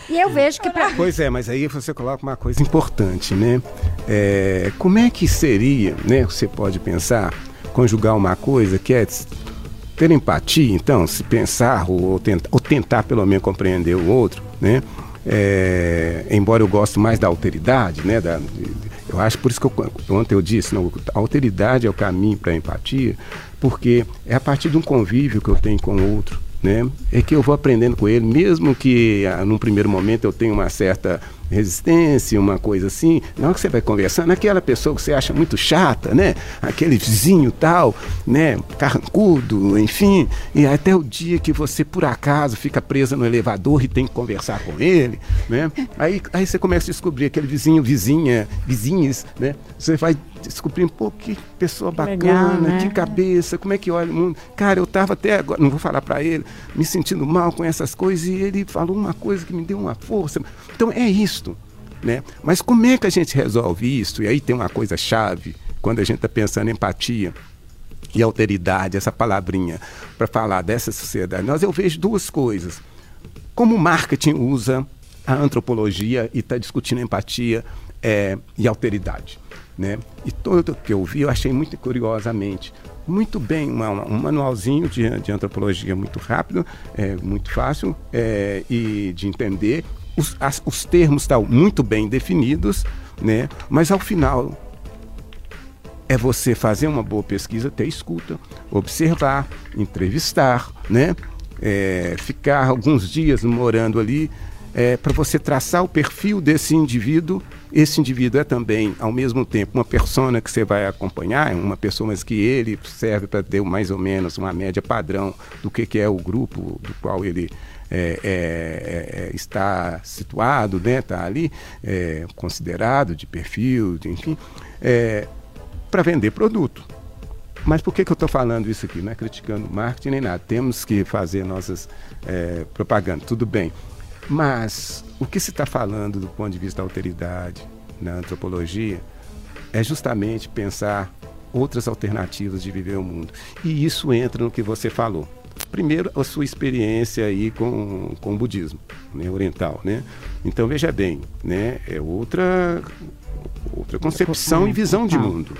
E eu vejo que pra, Pois é, mas aí você coloca uma coisa importante, né? É, como é que seria, né? Você pode pensar, conjugar uma coisa que é ter empatia, então, se pensar ou, tentar, ou tentar pelo menos compreender o outro, né? É, embora eu goste mais da alteridade, né? Da, eu acho por isso que eu, ontem eu disse, não, a alteridade é o caminho para a empatia, porque é a partir de um convívio que eu tenho com o outro, né? É que eu vou aprendendo com ele, mesmo que ah, num primeiro momento eu tenha uma certa resistência, uma coisa assim. Na hora que você vai conversando, aquela pessoa que você acha muito chata, né? Aquele vizinho tal, né? Carrancudo, enfim. E até o dia que você, por acaso, fica presa no elevador e tem que conversar com ele, né? Aí, aí você começa a descobrir aquele vizinho, vizinha, vizinhos, né? Você vai descobrindo, pô, que pessoa bacana, legal, né? que cabeça, como é que olha o mundo. Cara, eu tava até agora, não vou falar para ele, me sentindo mal com essas coisas e ele falou uma coisa que me deu uma força. Então é isto, né? Mas como é que a gente resolve isso? E aí tem uma coisa chave quando a gente está pensando em empatia e alteridade, essa palavrinha, para falar dessa sociedade. Nós eu vejo duas coisas. Como o marketing usa a antropologia e está discutindo empatia é, e alteridade. Né? E tudo que eu vi, eu achei muito curiosamente. Muito bem, uma- um manualzinho de, de antropologia muito rápido, é, muito fácil é, e de entender. Os, as- os termos estão muito bem definidos, né? mas ao final é você fazer uma boa pesquisa, ter escuta, observar, entrevistar, né? É, ficar alguns dias morando ali para você traçar o perfil desse indivíduo. Esse indivíduo é também, ao mesmo tempo, uma persona que você vai acompanhar, uma pessoa mas que ele serve para ter mais ou menos uma média padrão do que, que é o grupo do qual ele é, é, é, está situado, né? Está ali, é, considerado de perfil, de, enfim. É, para vender produto. mas por que, que eu estou falando isso aqui? Não é criticando marketing nem nada. Temos que fazer nossas é, propagandas, tudo bem. Mas o que se está falando do ponto de vista da alteridade na antropologia é justamente pensar outras alternativas de viver o mundo. E isso entra no que você falou. Primeiro, a sua experiência aí com, com o budismo né, oriental, né? Então, veja bem, né, é outra, outra concepção e visão de mundo,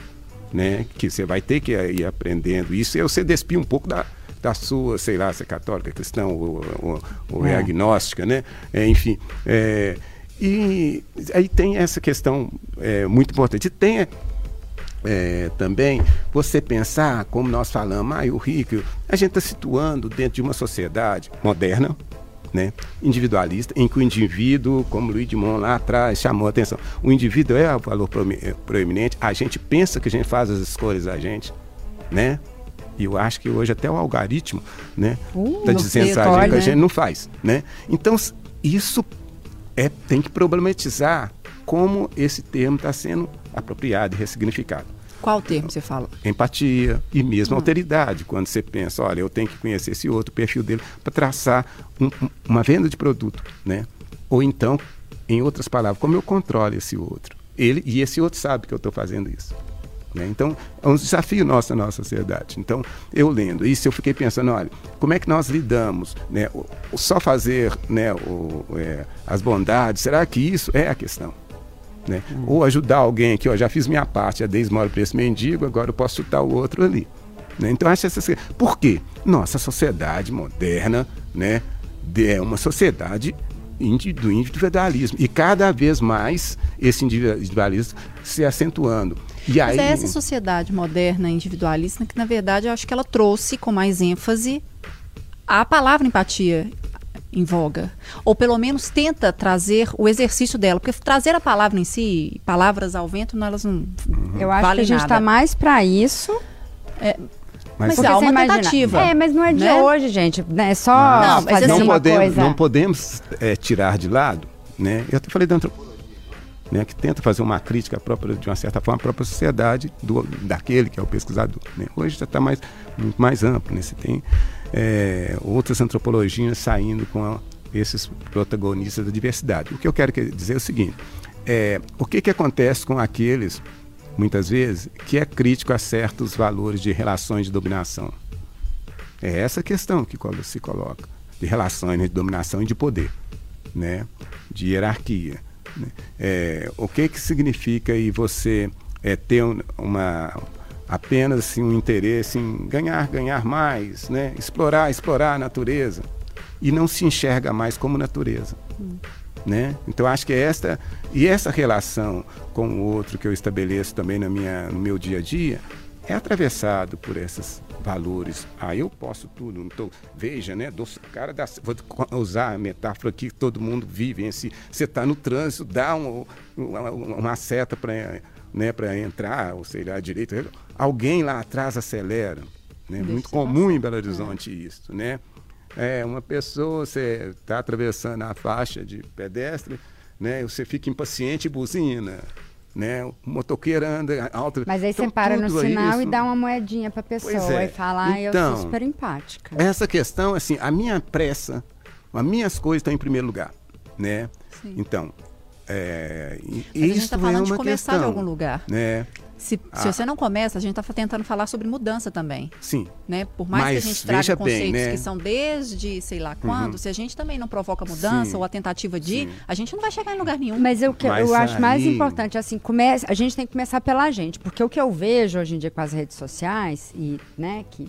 né? Que você vai ter que ir aprendendo isso e você despir um pouco da, da sua, sei lá, se é católica, cristã ou, ou, ou é. é. agnóstica, né? É, enfim, é, e aí tem essa questão é, muito importante. E tem é, também você pensar, como nós falamos, ah, o rico, a gente está situando dentro de uma sociedade moderna, né, individualista, em que o indivíduo, como Luiz de Mon lá atrás chamou a atenção, o indivíduo é o valor proeminente, a gente pensa que a gente faz as escolhas a gente, né? E eu acho que hoje até o algoritmo, né, uh, tá dizendo a gente que a gente não faz, né? Então isso é tem que problematizar como esse termo está sendo apropriado e ressignificado. Qual termo você fala? Empatia e mesmo hum. alteridade. Quando você pensa, olha, eu tenho que conhecer esse outro perfil dele para traçar um, uma venda de produto, né? Ou então, em outras palavras, como eu controlo esse outro? Ele e esse outro sabe que eu estou fazendo isso. Né? Então, é um desafio nosso na nossa sociedade. Então, eu lendo isso, eu fiquei pensando, olha, como é que nós lidamos? Né? Só fazer né, o, é, as bondades, será que isso é a questão? Né? Hum. Ou ajudar alguém aqui, ó, já fiz minha parte, a dei esmola para esse mendigo, agora eu posso chutar o outro ali. Né? Então, acho essas Por quê? Nossa sociedade moderna né, é uma sociedade do individualismo. E cada vez mais esse individualismo se acentuando. E Mas é essa sociedade moderna individualista que, na verdade, eu acho que ela trouxe com mais ênfase a palavra empatia em voga. Ou pelo menos tenta trazer o exercício dela. Porque trazer a palavra em si, palavras ao vento, não, elas não. Uhum. Eu acho que a gente está mais para isso. É, mas, mas é uma tentativa. É, mas não é de né? hoje, gente. Né? É só não, fazer não assim, podemos, coisa. Não podemos é, tirar de lado, né? Eu até falei da antropologia, né? Que tenta fazer uma crítica própria, de uma certa forma, à própria sociedade do, daquele que é o pesquisador. Né? Hoje já está mais, muito mais amplo, né? Você tem é, outras antropologias saindo com a, esses protagonistas da diversidade. O que eu quero dizer é o seguinte: é, o que, que acontece com aqueles, muitas vezes, que é crítico a certos valores de relações de dominação? É essa questão que se coloca, de relações de dominação e de poder, né? de hierarquia. Né? É, o que, que significa aí você é, ter uma apenas assim, um interesse em ganhar, ganhar mais, né? explorar, explorar a natureza e não se enxerga mais como natureza. Hum. Né? Então acho que é esta e essa relação com o outro que eu estabeleço também na minha, no meu dia a dia é atravessado por esses valores. Ah, eu posso tudo, tô, veja, né? Do, cara da, vou usar a metáfora aqui que todo mundo vive. Você está no trânsito, dá um, uma, uma seta para né, entrar, ou seja, à direita, alguém lá atrás acelera. Né? Muito comum em Belo Horizonte é. isso, né? É, uma pessoa, você está atravessando a faixa de pedestre, né? Você fica impaciente e buzina. Né? O motoqueiro anda alto. Mas aí então, você para no sinal isso... e dá uma moedinha para a pessoa é. e fala, ah, então, eu sou super empática. Essa questão, assim, a minha pressa, as minhas coisas estão em primeiro lugar, né? Sim. Então, é, Mas a gente está falando é de começar questão, de algum lugar. Né? Se, se ah. você não começa, a gente está tentando falar sobre mudança também. Sim. Né? Por mais Mas, que a gente traga conceitos bem, né? que são desde sei lá quando, uhum. se a gente também não provoca mudança Sim. ou a tentativa de, Sim. a gente não vai chegar em lugar nenhum. Mas eu, que, Mas eu aí... acho mais importante, assim, comece, a gente tem que começar pela gente. Porque o que eu vejo hoje em dia com as redes sociais, e né, que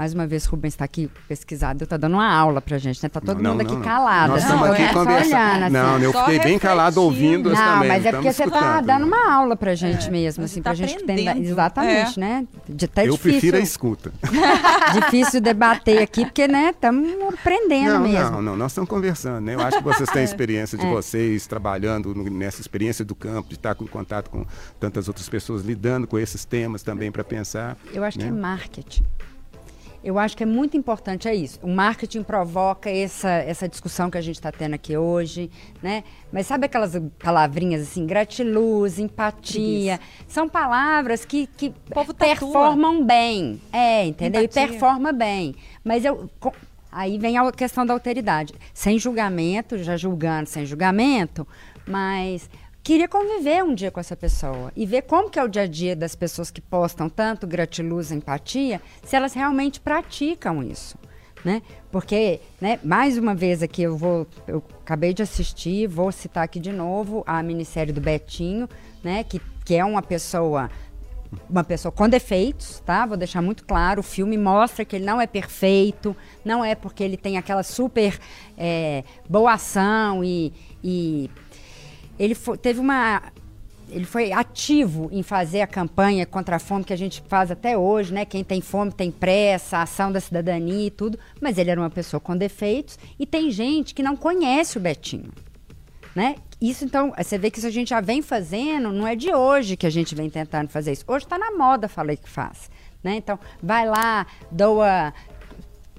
mais uma vez, Rubens está aqui pesquisado, está dando uma aula pra gente, né? Tá todo não, mundo não, aqui calado. Nós estamos aqui é conversando. Assim. Não, eu fiquei bem calado ouvindo não, também. Mas é porque você está dando uma aula pra gente é, mesmo, assim, tá pra gente entender. Exatamente, é. né? De, até eu difícil, prefiro a escuta. difícil debater aqui, porque, né, estamos aprendendo não, mesmo. Não, não, nós estamos conversando, né? Eu acho que vocês têm experiência de é. vocês trabalhando nessa experiência do campo, de estar em contato com tantas outras pessoas, lidando com esses temas também para pensar. Eu acho né? que é marketing Eu acho que é muito importante é isso. O marketing provoca essa, essa discussão que a gente está tendo aqui hoje, né? Mas sabe aquelas palavrinhas assim, gratiluz, empatia, são palavras que, que performam bem, é, entendeu? Empatia. E performa bem. Mas eu co- aí vem a questão da alteridade, sem julgamento, já julgando sem julgamento, mas queria conviver um dia com essa pessoa e ver como que é o dia a dia das pessoas que postam tanto gratiluz, empatia, se elas realmente praticam isso. Né? Porque, né, mais uma vez aqui eu vou, eu acabei de assistir, vou citar aqui de novo a minissérie do Betinho, né, que, que é uma pessoa uma pessoa com defeitos, tá? Vou deixar muito claro. O filme mostra que ele não é perfeito, não é porque ele tem aquela super é, boa ação e, e ele fo- teve uma ele foi ativo em fazer a campanha contra a fome que a gente faz até hoje, né? Quem tem fome tem pressa, a ação da cidadania e tudo. Mas ele era uma pessoa com defeitos e tem gente que não conhece o Betinho né? Isso então, você vê que isso a gente já vem fazendo, não é de hoje que a gente vem tentando fazer isso. Hoje está na moda, falei que faz, né? Então, vai lá, doa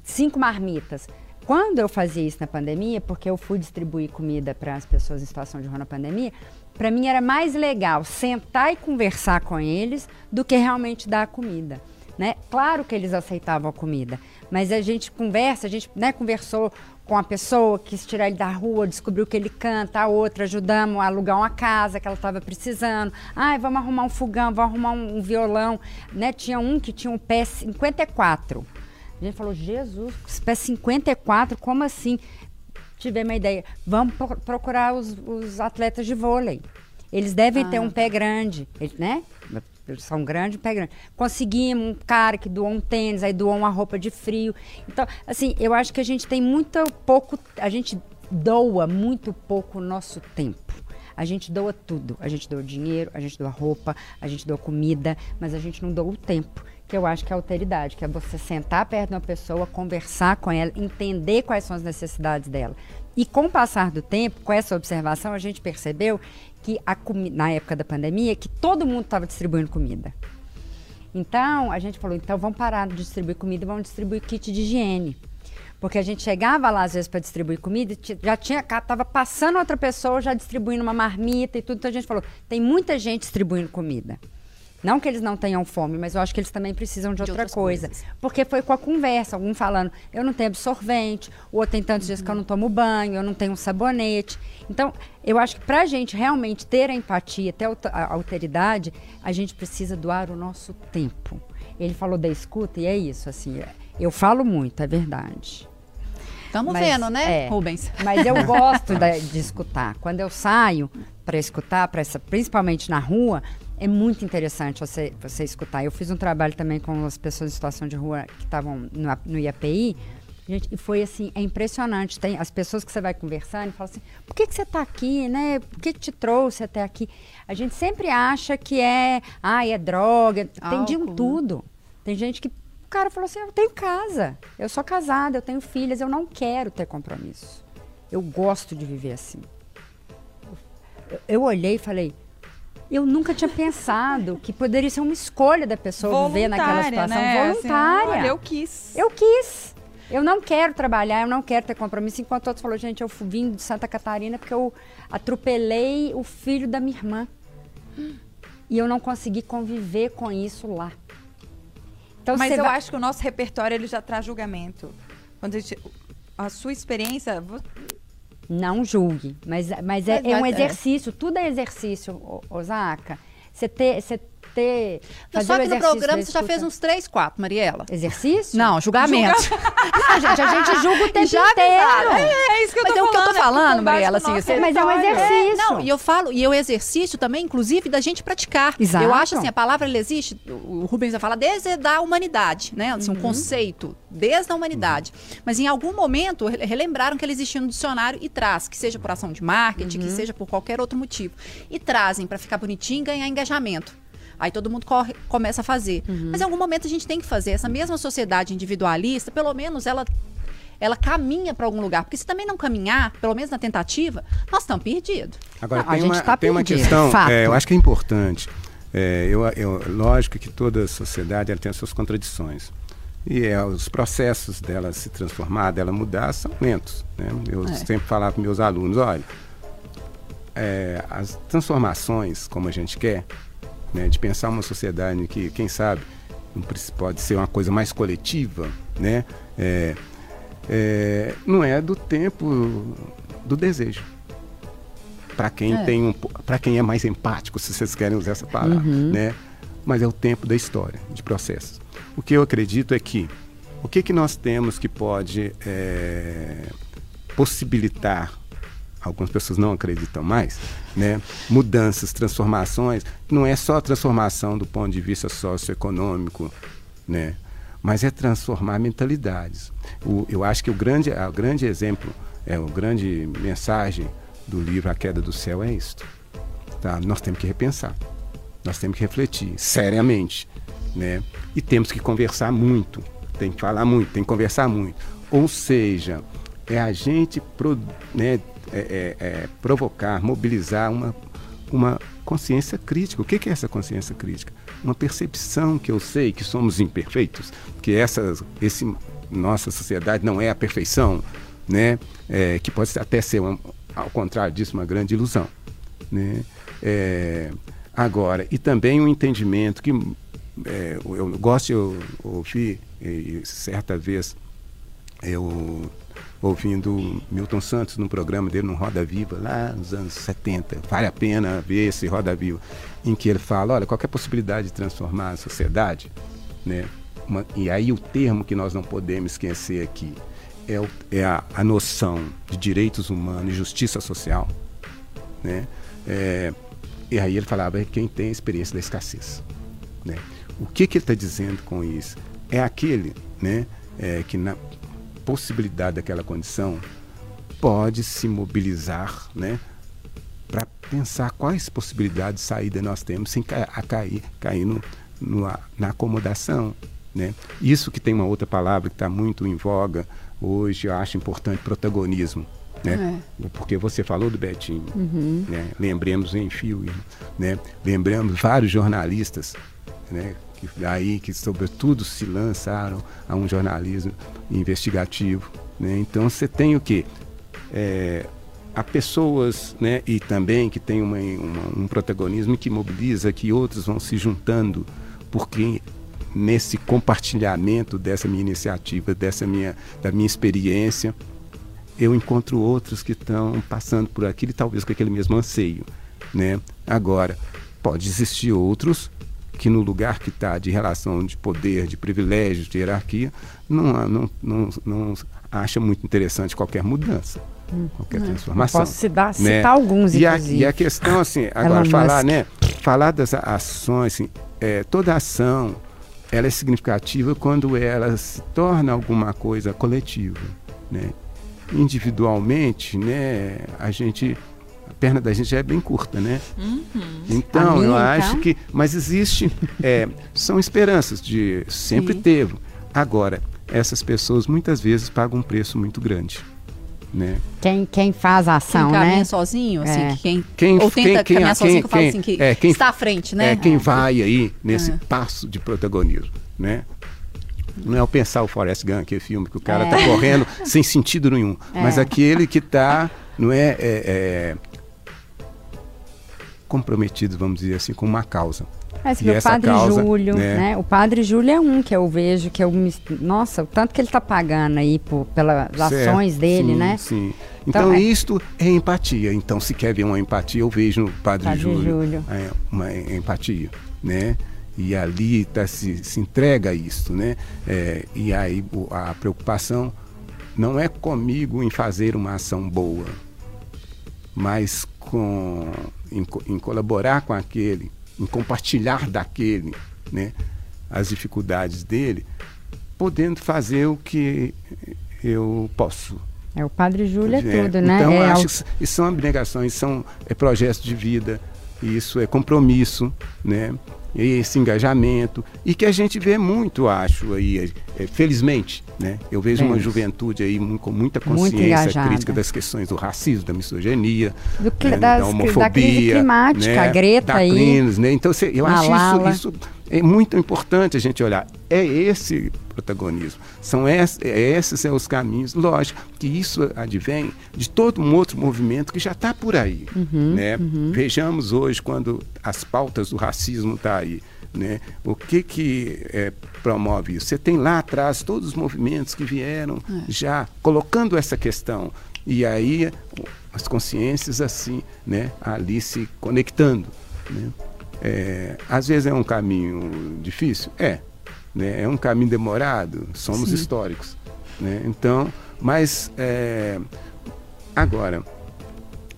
cinco marmitas. Quando eu fazia isso na pandemia, porque eu fui distribuir comida para as pessoas em situação de rua na pandemia, para mim era mais legal sentar e conversar com eles do que realmente dar a comida. Né? Claro que eles aceitavam a comida, mas a gente conversa, a gente né, conversou com a pessoa, quis tirar ele da rua, descobriu que ele canta, a outra ajudamos a alugar uma casa que ela estava precisando. Ai, vamos arrumar um fogão, vamos arrumar um, violão. Né? Tinha um que tinha um pé 54. A gente falou, Jesus, pé 54, como assim? Tivemos uma ideia. Vamos pro- procurar os, os atletas de vôlei. Eles devem ter um pé grande, né? Eles são grandes, um pé grande. Conseguimos um cara que doou um tênis, aí doou uma roupa de frio. Então, assim, eu acho que a gente tem muito pouco, a gente doa muito pouco o nosso tempo. A gente doa tudo. A gente doa dinheiro, a gente doa roupa, a gente doa comida, mas a gente não doa o tempo. Que eu acho que é alteridade, que é você sentar perto de uma pessoa, conversar com ela, entender quais são as necessidades dela. E com o passar do tempo, com essa observação, a gente percebeu que a na época da pandemia, que todo mundo estava distribuindo comida. Então, a gente falou, então vamos parar de distribuir comida vamos distribuir kit de higiene. Porque a gente chegava lá, às vezes, para distribuir comida, já tinha, estava passando outra pessoa, já distribuindo uma marmita e tudo. Então a gente falou, tem muita gente distribuindo comida. Não que eles não tenham fome, mas eu acho que eles também precisam de, De outra coisa. coisas. Porque foi com a conversa, algum falando, eu não tenho absorvente, o outro tem tantos dias que eu não tomo banho, eu não tenho um sabonete. Então, eu acho que para a gente realmente ter a empatia, ter a alteridade, a gente precisa doar o nosso tempo. Ele falou da escuta e é isso, assim, eu falo muito, é verdade. Estamos vendo, né, é. Rubens? Mas eu gosto da- de escutar. Quando eu saio para escutar, pra essa, principalmente na rua, é muito interessante você, você escutar. Eu fiz um trabalho também com as pessoas em situação de rua que estavam no, no IAPI. Gente, e foi assim, é impressionante. Tem as pessoas que você vai conversando e fala assim, por que, que você está aqui, né? Por que, que te trouxe até aqui? A gente sempre acha que é, ah, é droga. Tem de um né? tudo. Tem gente que o cara falou assim: eu tenho casa, eu sou casada, eu tenho filhas, eu não quero ter compromisso. Eu gosto de viver assim. Eu, eu olhei e falei: eu nunca tinha pensado que poderia ser uma escolha da pessoa viver naquela Voluntária, situação né? Assim, voluntária. olha, eu quis. Eu quis. Eu não quero trabalhar, eu não quero ter compromisso. Enquanto outros falou, gente, eu vim de Santa Catarina porque eu atropelei o filho da minha irmã. E eu não consegui conviver com isso lá. Então, Mas eu vai- acho que o nosso repertório ele já traz julgamento. Quando a, gente, a sua experiência. Não julgue, mas, mas é, Mas é um vai- é. exercício, tudo é exercício, Osaka. Você ter, você ter. fazer Só que no programa você já fez uns três, quatro, Mariela. Exercício? Não, julgamento. Não, gente, a gente julga o tempo Já inteiro. É isso que eu Mas tô é o que eu tô falando, é falando, Mariela, assim, você- Mas é um repertório. exercício. Não, e eu falo, e o exercício também, inclusive, da gente praticar. Exato. Eu acho assim, a palavra ela existe, o Rubens vai falar desde da humanidade, né? Assim, um conceito, desde a humanidade. Mas em algum momento re- relembraram que ela existia no dicionário e traz, que seja por ação de marketing, que seja por qualquer outro motivo. E trazem para ficar bonitinho e ganhar engajamento. Aí todo mundo corre- começa a fazer. Mas em algum momento a gente tem que fazer. Essa mesma sociedade individualista, pelo menos ela ela caminha para algum lugar. Porque se também não caminhar, pelo menos na tentativa, nós estamos perdidos. Agora, Não, a tem, gente uma, tá tem uma perdido, questão, fato. é, eu acho que é importante. É, eu, eu- lógico que toda sociedade ela tem as suas contradições. E é, os processos dela se transformar, dela mudar, são lentos. Né? Eu É. sempre falava para meus alunos, olha, é, as transformações como a gente quer, né, de pensar uma sociedade em que, quem sabe, pode ser uma coisa mais coletiva, né? É, é, não é do tempo do desejo. Para quem É. tem um, para quem é mais empático, se vocês querem usar essa palavra, né? Mas é o tempo da história, de processos. O que eu acredito é que o que que nós temos que pode é, possibilitar algumas pessoas não acreditam mais, né? Mudanças, transformações, não é só transformação do ponto de vista socioeconômico, né? Mas é transformar mentalidades. O, eu acho que o grande, o grande exemplo, é o grande mensagem do livro A Queda do Céu é isto. Tá? Nós temos que repensar, nós temos que refletir seriamente, né? E temos que conversar muito, tem que falar muito, tem que conversar muito. Ou seja, é a gente né, é- é- é provocar, mobilizar uma, uma consciência crítica. O que é essa consciência crítica? Uma percepção que eu sei que somos imperfeitos, que essa, esse, nossa sociedade não é a perfeição, né? É, que pode até ser, uma- ao contrário disso, uma grande ilusão. Né? É, agora, e também um entendimento que é, eu gosto de ouvir, certa vez eu ouvindo Milton Santos num programa dele no Roda Viva, lá nos anos 70. Vale a pena ver esse Roda Viva, em que ele fala, olha, qualquer possibilidade de transformar a sociedade, né? Uma- e aí o termo que nós não podemos esquecer aqui é, o- é a, a noção de direitos humanos e justiça social, né? É, e aí ele falava é quem tem a experiência da escassez, né? O que, que ele está dizendo com isso? É aquele, né, é, que na possibilidade daquela condição pode se mobilizar, né, para pensar quais possibilidades de saída nós temos sem ca a cair, cair no, no na acomodação, né? Isso que tem uma outra palavra que está muito em voga hoje, eu acho importante, protagonismo, né? Porque você falou do Betinho, né? Lembremos em fio, né? Lembramos vários jornalistas, né? Que aí que sobretudo se lançaram a um jornalismo investigativo, né? Então você tem o que há pessoas, né, e também que tem uma, uma- um protagonismo que mobiliza, que outros vão se juntando, porque nesse compartilhamento dessa minha iniciativa, dessa minha, da minha experiência, eu encontro outros que estão passando por aquilo e talvez com aquele mesmo anseio, né? Agora, pode existir outros que no lugar que está de relação de poder, de privilégio, de hierarquia, não, não, não, não acha muito interessante qualquer mudança, qualquer transformação. Posso citar, né? citar alguns, e a, e a questão, assim, agora falar, né? Falar das ações, assim, é, toda ação, ela é significativa quando ela se torna alguma coisa coletiva, né? Individualmente, né? A gente, a perna da gente já é bem curta, né? Então, A minha, eu então? acho que, mas existe, é, são esperanças de sempre Sim. teve. Agora, essas pessoas muitas vezes pagam um preço muito grande, né? Quem, quem faz a Quem ação, caminha né? sozinho, assim, É. que quem, Quem- ou tenta quem- quem- caminhar sozinho, que eu falo quem- assim, que é, quem- está à frente, né? É quem vai aí nesse É. passo de protagonismo, né? Não é o pensar o Forrest Gump, aquele filme que o cara É. tá correndo sem sentido nenhum, mas É. aquele que tá, não é, é, é, comprometido, vamos dizer assim, com uma causa. Mas E o Padre causa, Júlio, né? né? O Padre Júlio é um que eu vejo, que eu me... Nossa, o tanto que ele tá pagando aí por, pelas Certo, ações dele, sim, né? Sim. Então, Então, é- isto é empatia. Então, se quer ver uma empatia, eu vejo no Padre, Padre Júlio, Júlio. é, uma empatia, né? E ali tá, se, se entrega a isto, né? É, e aí a preocupação não é comigo em fazer uma ação boa, mas com, em, em colaborar com aquele, em compartilhar daquele, né? As dificuldades dele, podendo fazer o que eu posso. É o Padre Júlio é, É, tudo, né? Então, é acho al- que são abnegações, são é, projetos de vida, isso é compromisso, né? E esse engajamento, e que a gente vê muito, acho, aí, é, é, felizmente, né? Eu vejo uma Isso. juventude aí com muita consciência crítica das questões do racismo, da misoginia, Do né, das- da da homofobia, crise climática, né, a Greta da aí, né? Então, cê- eu acho isso, isso É muito importante a gente olhar. É esse protagonismo. São esses, é, esses são os caminhos. Lógico que isso advém de todo um outro movimento que já está por aí. né? Vejamos hoje quando as pautas do racismo estão tá aí. Né? O que, que é, promove isso? Você tem lá atrás todos os movimentos que vieram já colocando essa questão. E aí as consciências assim, né, ali se conectando. Né? É, às vezes é um caminho difícil? É. Né? É um caminho demorado? Somos Sim. históricos. Né? Então, mas é, agora,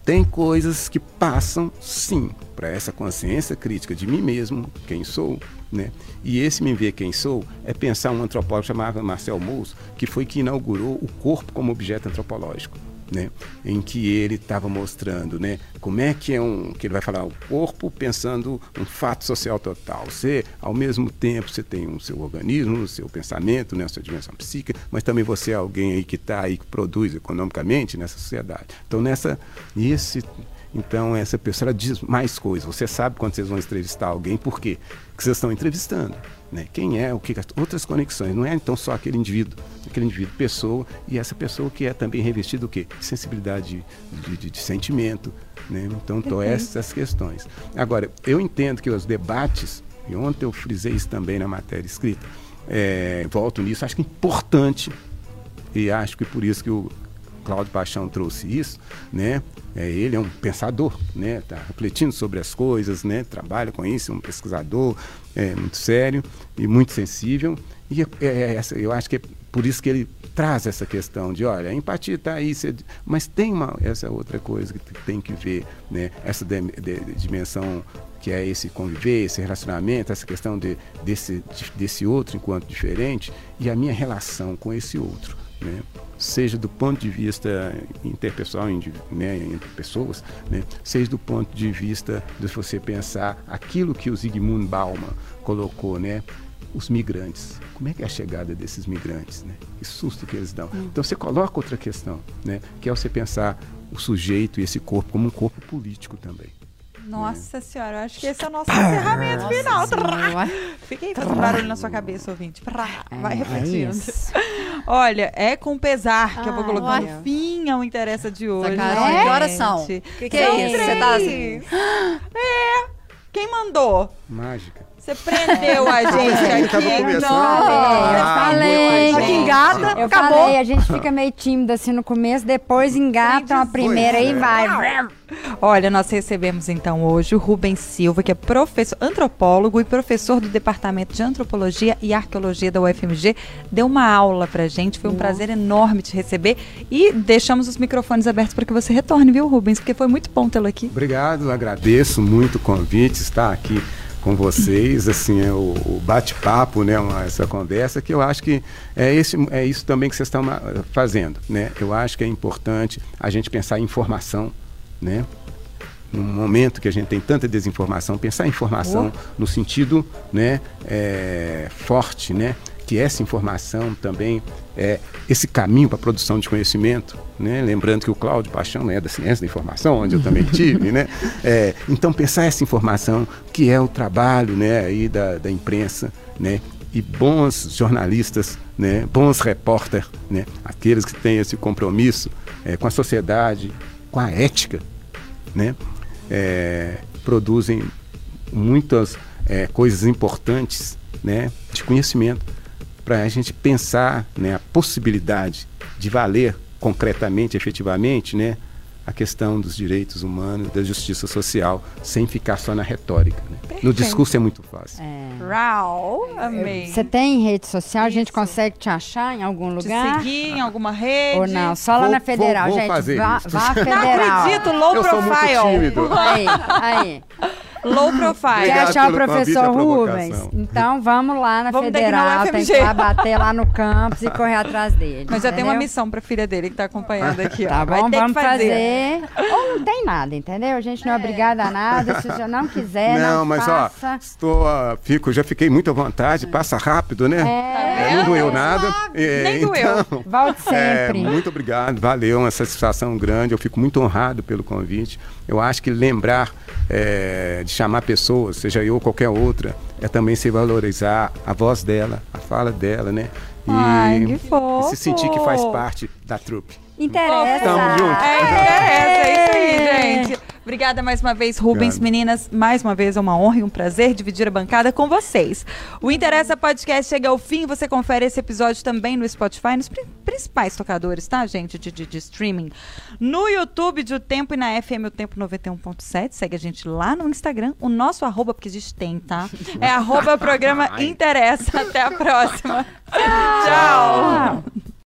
tem coisas que passam, sim, para essa consciência crítica de mim mesmo, quem sou, né? E esse me ver quem sou é pensar um antropólogo chamado Marcel Mauss, que foi que inaugurou o corpo como objeto antropológico. Né? em que ele estava mostrando né, como é que é um que ele vai falar o corpo pensando um fato social total. Você ao mesmo tempo você tem o seu organismo o seu pensamento né, a sua dimensão psíquica mas também você é alguém aí que está aí que produz economicamente nessa sociedade. Então nessa esse então essa pessoa diz mais coisas. Você sabe quando vocês vão entrevistar alguém por quê que vocês estão entrevistando né? Quem é, o que, outras conexões. Não é então só aquele indivíduo, aquele indivíduo, pessoa, e essa pessoa que é também revestida o quê? De sensibilidade de, de, de sentimento. Né? Então, então essas questões. Agora, eu entendo que os debates, e ontem eu frisei isso também na matéria escrita, é, volto nisso, acho que é importante, e acho que por isso que o Cláudio Paixão trouxe isso, né? É, ele é um pensador, né? Está refletindo sobre as coisas, né? Trabalha com isso, é um pesquisador é, muito sério e muito sensível. E é, é, eu acho que é por isso que ele traz essa questão de, olha, a empatia está aí, mas tem uma, essa outra coisa que tem que ver, né? Essa de, de, de dimensão que é esse conviver, esse relacionamento, essa questão de, desse, de, desse outro enquanto diferente e a minha relação com esse outro. Né? seja do ponto de vista interpessoal, né, entre pessoas, né, seja do ponto de vista de você pensar aquilo que o Zygmunt Bauman colocou, né, os migrantes. Como é que é a chegada desses migrantes? Né? Que susto que eles dão. Hum. Então você coloca outra questão, né, que é você pensar o sujeito e esse corpo como um corpo político também. Nossa senhora, eu acho que esse é o nosso encerramento final. Fiquei fazendo barulho na sua cabeça, ouvinte. Vai refletindo. É Olha, é com pesar que ah, eu vou colocar no fim ao Interessa de hoje. Carol, que horas são? Que, que, que é isso? Você tá assim? É. Quem mandou? Mágica. Você prendeu a gente aqui. Não, eu falei. Só que engata, eu acabou. falei, a gente fica meio tímido assim no começo, depois engata a primeira e vai. Olha, nós recebemos então hoje o Rubens Silva, que é professor, antropólogo e professor do Departamento de Antropologia e Arqueologia da UFMG. Deu uma aula pra gente, foi um prazer enorme te receber e deixamos os microfones abertos para que você retorne, viu, Rubens? Porque foi muito bom tê-lo aqui. Obrigado, agradeço muito o convite, estar aqui com vocês, assim, é o, o bate-papo, né, uma, essa conversa, que eu acho que é, esse, é isso também que vocês estão fazendo, né? Eu acho que é importante a gente pensar em informação, né? Num momento que a gente tem tanta desinformação, pensar em informação oh. no sentido, né, é, forte, né? que essa informação também é esse caminho para a produção de conhecimento, né? lembrando que o Cláudio Paixão é da ciência da informação, onde eu também tive, né? É, então pensar essa informação que é o trabalho, né, aí da, da imprensa, né, e bons jornalistas, né, bons repórteres, né, aqueles que têm esse compromisso é, com a sociedade, com a ética, né, é, produzem muitas é, coisas importantes, né, de conhecimento para a gente pensar né, a possibilidade de valer concretamente, efetivamente, né, a questão dos direitos humanos, da justiça social, sem ficar só na retórica. Né? No discurso é muito fácil. É. Rau, amei. Você tem rede social? Isso. A gente consegue te achar em algum lugar? Te seguir em alguma rede? Ou não? Só lá vou, na Federal, vou, vou gente. Fazer vá, isso. vá à Federal. Não acredito, low Eu profile. Sou muito tímido. Aí, aí. Low profile. Quer achar o professor Rubens? Então vamos lá na Vamos Federal, lá bater lá no campus e correr atrás dele. Mas já tem uma missão pra filha dele que tá acompanhando aqui. ó. Tá Vai bom, ter que vamos fazer. Ou não tem nada, entendeu? A gente não é obrigada a nada. Se você não quiser, não, não, mas faça. ó, estou, fico, já fiquei muito à vontade, passa rápido, né? É, É, não doeu nada. É, Nem doeu. então, Volte é, sempre. muito obrigado, valeu, uma satisfação grande. Eu fico muito honrado pelo convite. Eu acho que lembrar é, de chamar pessoas, seja eu ou qualquer outra, é também se valorizar a voz dela, a fala dela, né? E, Ai, que e fofo. se sentir que faz parte da trupe. Interessa. Tamo junto. É, é, é isso aí, gente. Obrigada mais uma vez, Rubens. Obrigado. Meninas, mais uma vez é uma honra e um prazer dividir a bancada com vocês. O Interessa Podcast chega ao fim. Você confere esse episódio também no Spotify, nos pri- principais tocadores, tá, gente? De, de- de streaming. No YouTube de O Tempo e na FM O Tempo 91.7. Segue a gente lá no Instagram. O nosso arroba, porque a gente tem, tá? É arroba programa Interessa. Até a próxima. Tchau.